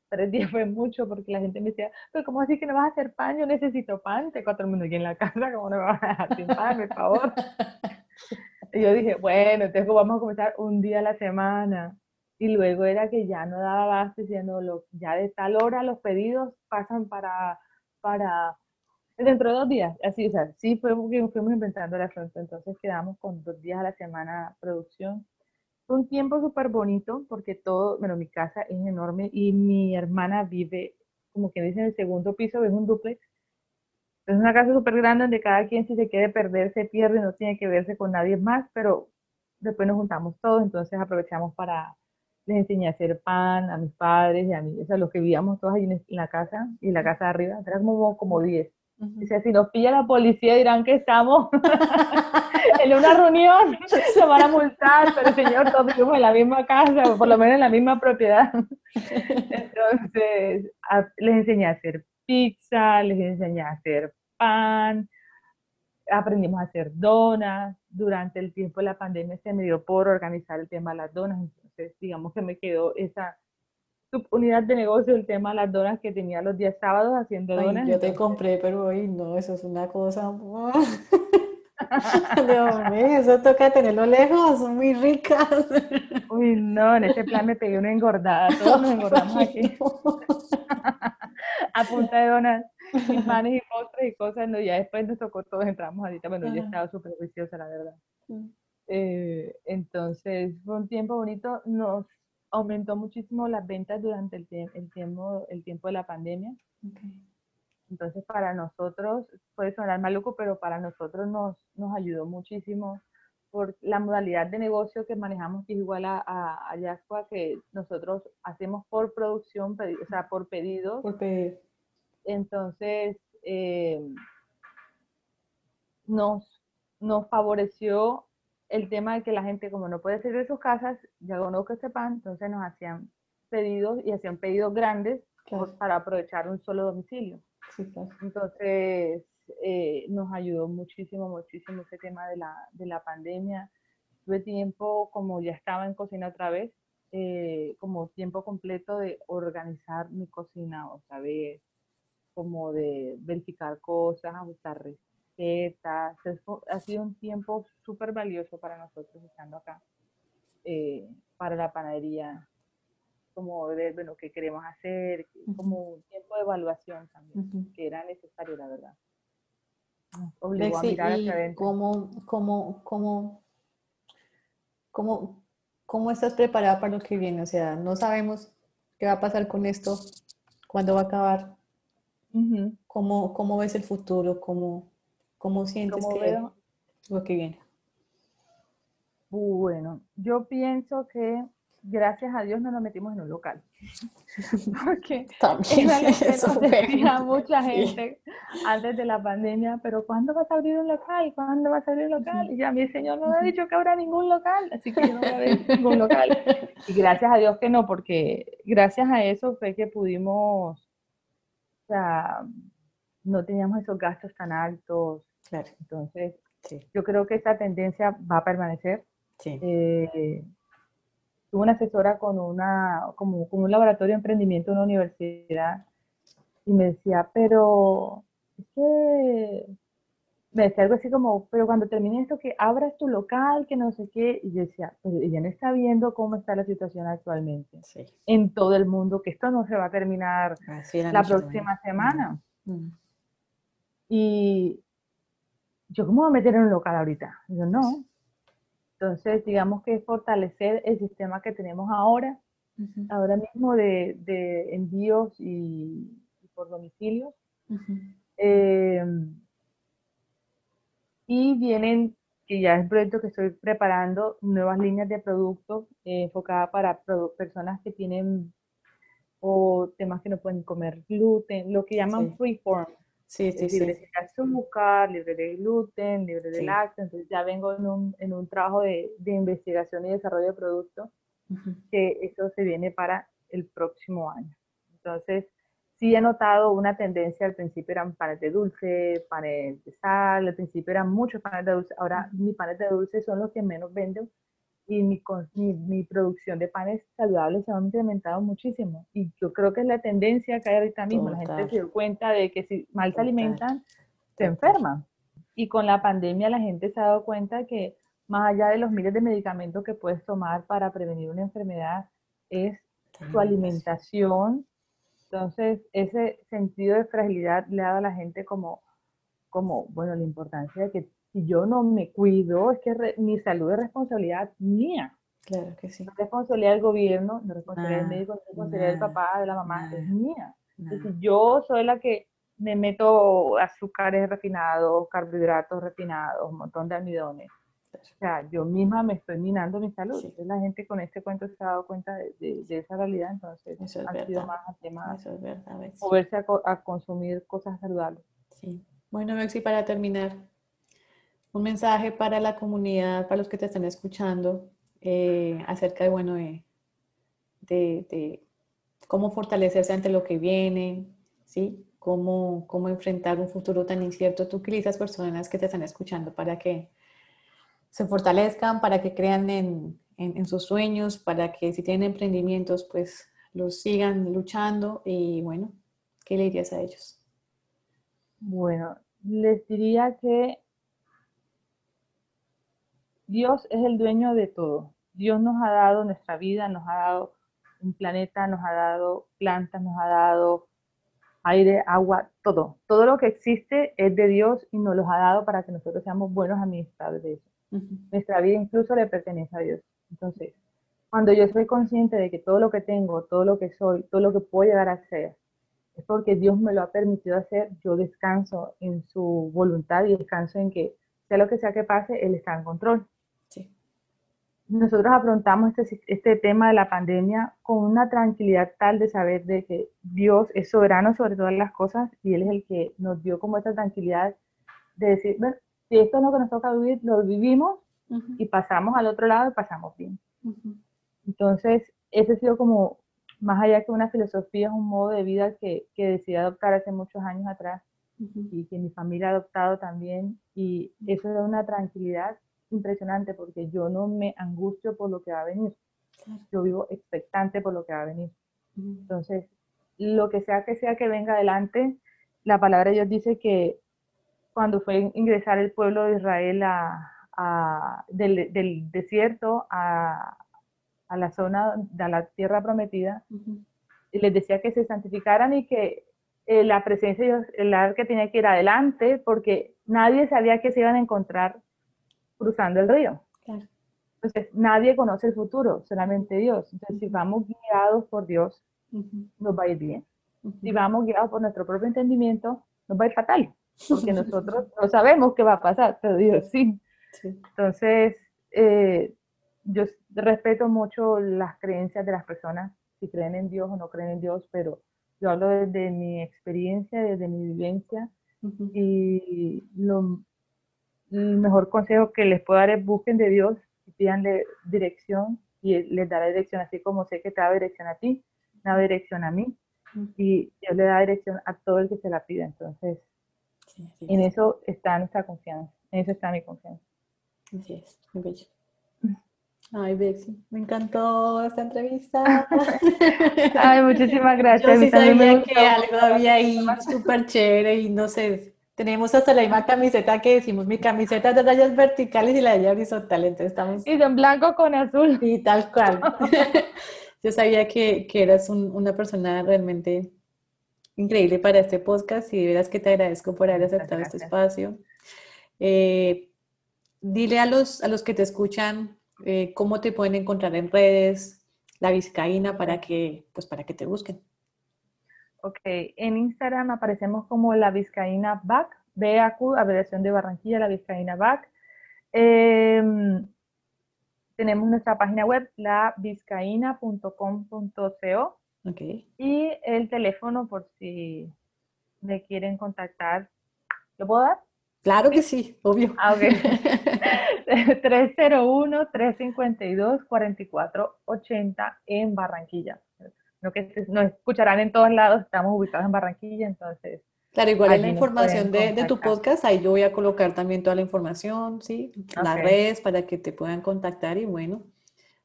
tres días *laughs* fue mucho porque la gente me decía, pero ¿cómo así que no vas a hacer pan? Yo necesito pan, tengo cuatro minutos aquí en la casa, ¿cómo no me vas a dejar sin pan, por favor? *laughs* Y yo dije, bueno, entonces vamos a comenzar un día a la semana. Y luego era que ya no daba abasto diciendo, lo, ya de tal hora los pedidos pasan para, para dentro de dos días. Así, o sea, sí fuimos, fuimos inventando la frontera. Entonces quedamos con dos días a la semana producción. Fue un tiempo súper bonito porque todo, bueno, mi casa es enorme y mi hermana vive, como que dice, en el segundo piso, es un duplex. Es una casa súper grande donde cada quien si se quiere perder se pierde, no tiene que verse con nadie más, pero después nos juntamos todos, entonces aprovechamos para, les enseñé a hacer pan a mis padres y a mí, o sea, los que vivíamos todos ahí en la casa y la casa de arriba, eran como, como 10. O sea, si nos pilla la policía dirán que estamos *laughs* en una reunión, se van a multar, pero señor, todos vivimos en la misma casa, o por lo menos en la misma propiedad. *laughs* Entonces, a- les enseñé a hacer pizza, les enseñé a hacer pan, aprendimos a hacer donas. Durante el tiempo de la pandemia se me dio por organizar el tema de las donas, entonces digamos que me quedó esa subunidad de negocio, el tema de las donas que tenía los días sábados haciendo Ay, donas. yo te compré, pero hoy no, eso es una cosa. *laughs* Dios mío, eso toca tenerlo lejos, son muy ricas. Uy, no, en ese plan me pegué una engordada, todos nos engordamos aquí *laughs* *laughs* a punta de donas, y panes y postres y cosas, no, ya después nos tocó todos, entramos ahorita, bueno, yo estaba súper juiciosa, la verdad. Eh, entonces, fue un tiempo bonito, nos aumentó muchísimo las ventas durante el, tie- el tiempo, el tiempo de la pandemia, Ok. Entonces para nosotros, puede sonar maluco, pero para nosotros nos, nos ayudó muchísimo por la modalidad de negocio que manejamos, que es igual a, a, que nosotros hacemos por producción, pedi- o sea, por pedidos. Por. Entonces, eh, nos, nos favoreció el tema de que la gente, como no puede salir de sus casas, ya conozco este pan, entonces nos hacían pedidos y hacían pedidos grandes por- para aprovechar un solo domicilio. Entonces, eh, nos ayudó muchísimo, muchísimo ese tema de la, de la pandemia. Tuve tiempo, como ya estaba en cocina otra vez, eh, como tiempo completo de organizar mi cocina otra vez, como de verificar cosas, ajustar recetas. Ha sido un tiempo súper valioso para nosotros estando acá, eh, para la panadería, como de ver, bueno, qué queremos hacer, como un tiempo de evaluación también Ujú. que era necesario, la verdad. Nos obligó a Lexi, mirar ¿y hacia adentro. cómo, cómo, cómo, cómo, cómo estás preparada para lo que viene? O sea, no sabemos qué va a pasar con esto, cuándo va a acabar, Ujú. cómo, cómo ves el futuro, cómo, cómo sientes ¿Cómo que veo? lo que viene. Bueno, yo pienso que gracias a Dios no nos metimos en un local. *laughs* Porque También que nos decía mucha sí. gente antes de la pandemia, pero ¿cuándo vas a abrir un local? ¿Cuándo vas a abrir un local? Y ya mi señor no me ha dicho que habrá ningún local, así que yo no voy a abrir *laughs* ningún local. Y gracias a Dios que no, porque gracias a eso fue que pudimos, o sea, no teníamos esos gastos tan altos. Claro, Entonces, sí, yo creo que esa tendencia va a permanecer. sí. Eh, tuve una asesora con, una, como, con un laboratorio de emprendimiento en una universidad y me decía, pero es que me decía algo así como, pero cuando termine esto, que abras tu local, que no sé qué. Y yo decía, pero ella no está viendo cómo está la situación actualmente sí. en todo el mundo, que esto no se va a terminar Así la próxima semana. Mm. Y yo, ¿cómo voy a meter en un local ahorita? Y yo, no. Entonces, digamos que es fortalecer el sistema que tenemos ahora, ahora mismo de, envíos y, por domicilio. Em, y vienen, que ya es el proyecto que estoy preparando, nuevas líneas de productos eh, enfocadas para personas que tienen o temas que no pueden comer gluten, lo que llaman freeform. Sí, sí, libre de azúcar, libre de gluten, libre de lácteos. Entonces ya vengo en un, en un trabajo de, de, investigación y desarrollo de productos que eso se viene para el próximo año. Entonces, sí he notado una tendencia, al principio eran panes de dulce, panes de sal, al principio eran muchos panes de dulce, ahora mis panes de dulce son los que menos venden y mi, mi, producción de panes saludables se ha incrementado muchísimo. Y yo creo que es la tendencia que hay ahorita mismo. La gente se dio cuenta de que si mal se alimentan, se enferman. Y con la pandemia la gente se ha dado cuenta que más allá de los miles de medicamentos que puedes tomar para prevenir una enfermedad, es tu alimentación. Entonces, ese sentido de fragilidad le ha dado a la gente como, como, bueno, la importancia de que si yo no me cuido, es que mi salud es responsabilidad mía. Claro que sí. No es responsabilidad del gobierno, no es responsabilidad del médico, no es responsabilidad del papá, de la mamá, es mía. Entonces, yo soy la que me meto azúcares refinados, carbohidratos refinados, un montón de almidones. O sea, yo misma me estoy minando mi salud. Entonces, la gente con este cuento se ha dado cuenta de, esa realidad, entonces Eso es ha sido más a tema Eso es verdad, moverse a, a, consumir cosas saludables. Sí. Bueno, Bexi, para terminar, un mensaje para la comunidad, para los que te están escuchando, eh, acerca de, bueno, de, de, cómo fortalecerse ante lo que viene, ¿sí? Cómo, cómo enfrentar un futuro tan incierto. Tú utilizas personas que te están escuchando para que se fortalezcan, para que crean en, en, en sus sueños, para que si tienen emprendimientos, pues los sigan luchando y bueno, ¿qué le dirías a ellos? Bueno, les diría que Dios es el dueño de todo. Dios nos ha dado nuestra vida, nos ha dado un planeta, nos ha dado plantas, nos ha dado aire, agua, todo. Todo lo que existe es de Dios y nos lo ha dado para que nosotros seamos buenos administradores de eso. Nuestra vida incluso le pertenece a Dios. Entonces, cuando yo soy consciente de que todo lo que tengo, todo lo que soy, todo lo que puedo llegar a ser, es porque Dios me lo ha permitido hacer, yo descanso en su voluntad y descanso en que sea lo que sea que pase, Él está en control nosotros afrontamos este, este, tema de la pandemia con una tranquilidad tal de saber de que Dios es soberano sobre todas las cosas y Él es el que nos dio como esta tranquilidad de decir, bueno, si esto es lo que nos toca vivir, lo vivimos y pasamos al otro lado y pasamos bien. Entonces, ese ha sido como, más allá que una filosofía, es un modo de vida que, que decidí adoptar hace muchos años atrás y que mi familia ha adoptado también y eso da una tranquilidad impresionante porque yo no me angustio por lo que va a venir. Yo vivo expectante por lo que va a venir. Entonces, lo que sea que sea que venga adelante, la palabra de Dios dice que cuando fue ingresar el pueblo de Israel a, del, desierto a, a, la zona, de la tierra prometida, y les decía que se santificaran y que eh, la presencia de Dios, el que tenía que ir adelante, porque nadie sabía que se iban a encontrar cruzando el río. Entonces, nadie conoce el futuro, solamente Dios. Entonces, si vamos guiados por Dios, nos va a ir bien. Si vamos guiados por nuestro propio entendimiento, nos va a ir fatal, porque *laughs* nosotros no sabemos qué va a pasar, pero Dios sí. Entonces, eh, yo respeto mucho las creencias de las personas, si creen en Dios o no creen en Dios, pero yo hablo desde mi experiencia, desde mi vivencia, y lo, el mejor consejo que les puedo dar es busquen de Dios y pídanle dirección y les dará dirección, así como sé que te da dirección a ti, me da dirección a mí y Dios le da dirección a todo el que se la pida. Entonces, en eso está nuestra confianza, en eso está mi confianza. Así es, muy bello. Ay, Bexi, me encantó esta entrevista. *laughs* Ay, muchísimas gracias. Yo sí sabía que algo había ahí súper chévere y no sé, tenemos hasta la misma camiseta que decimos, mi camiseta de rayas verticales y la de ella horizontal, entonces estamos... Y en blanco con azul. Y tal cual. *laughs* *laughs* Yo sabía que, que eras una persona realmente increíble para este podcast y de veras que te agradezco por haber aceptado este espacio. Eh, dile a los, a los que te escuchan eh, cómo te pueden encontrar en redes, la Vizcaína, para que, pues, para que te busquen. Ok, en Instagram aparecemos como la Vizcaína BAC, BAQ, abreviación de Barranquilla, la Vizcaína BAC. Em, tenemos nuestra página web, lavizcaína.com.co. Okay. Y el teléfono por si me quieren contactar. ¿Lo puedo dar? Claro que sí, obvio. Ah, ok. *laughs* *laughs* 301-352-4480 en Barranquilla. Lo que nos escucharán en todos lados, estamos ubicados en Barranquilla, entonces. Claro, igual en la información de, tu podcast, ahí yo voy a colocar también toda la información, ¿sí? Las redes para que te puedan contactar y bueno,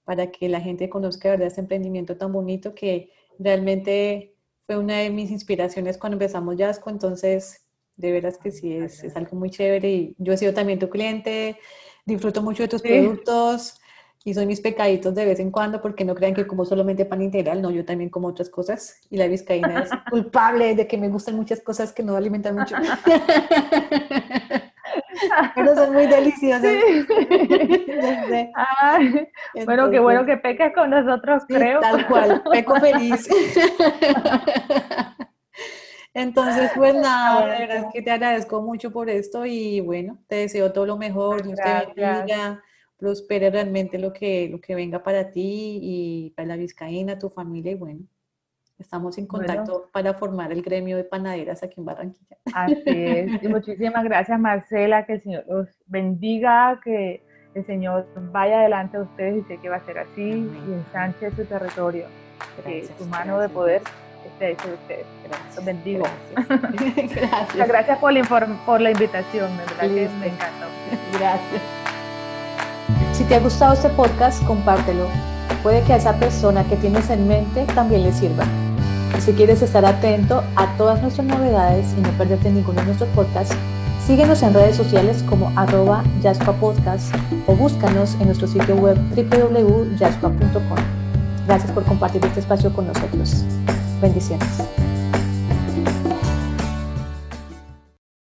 para que la gente conozca ¿verdad? este emprendimiento tan bonito que realmente fue una de mis inspiraciones cuando empezamos Jasco, entonces de veras que sí, es, es, algo muy chévere y yo he sido también tu cliente, disfruto mucho de tus productos y son mis pecaditos de vez en cuando porque no crean que como solamente pan integral, no, yo también como otras cosas y la vizcaína es *laughs* culpable de que me gustan muchas cosas que no alimentan mucho. *laughs* Pero son muy deliciosas. *laughs* bueno, qué bueno que peques con nosotros, creo. Tal cual, peco feliz. Entonces, pues nada, la verdad es que te agradezco mucho por esto y bueno, te deseo todo lo mejor, Dios te bendiga, prospere realmente lo que, lo que venga para ti y para la Vizcaína, tu familia y bueno, estamos en contacto para formar el gremio de panaderas aquí en Barranquilla. Así es, y muchísimas gracias Marcela, que el Señor los bendiga, que el Señor vaya adelante de ustedes y sé que va a ser así y ensanche su territorio, que su mano de poder esté hecho de ustedes. Los bendigo. *laughs* Gracias. gracias por la, por la invitación, de verdad que me encantó. Gracias. Si te ha gustado este podcast, compártelo. Puede que a esa persona que tienes en mente también le sirva. Si quieres estar atento a todas nuestras novedades y no perderte ninguno de nuestros podcasts, síguenos en redes sociales como arroba Podcast o búscanos en nuestro sitio web www.jaspa.com. Gracias por compartir este espacio con nosotros. Bendiciones.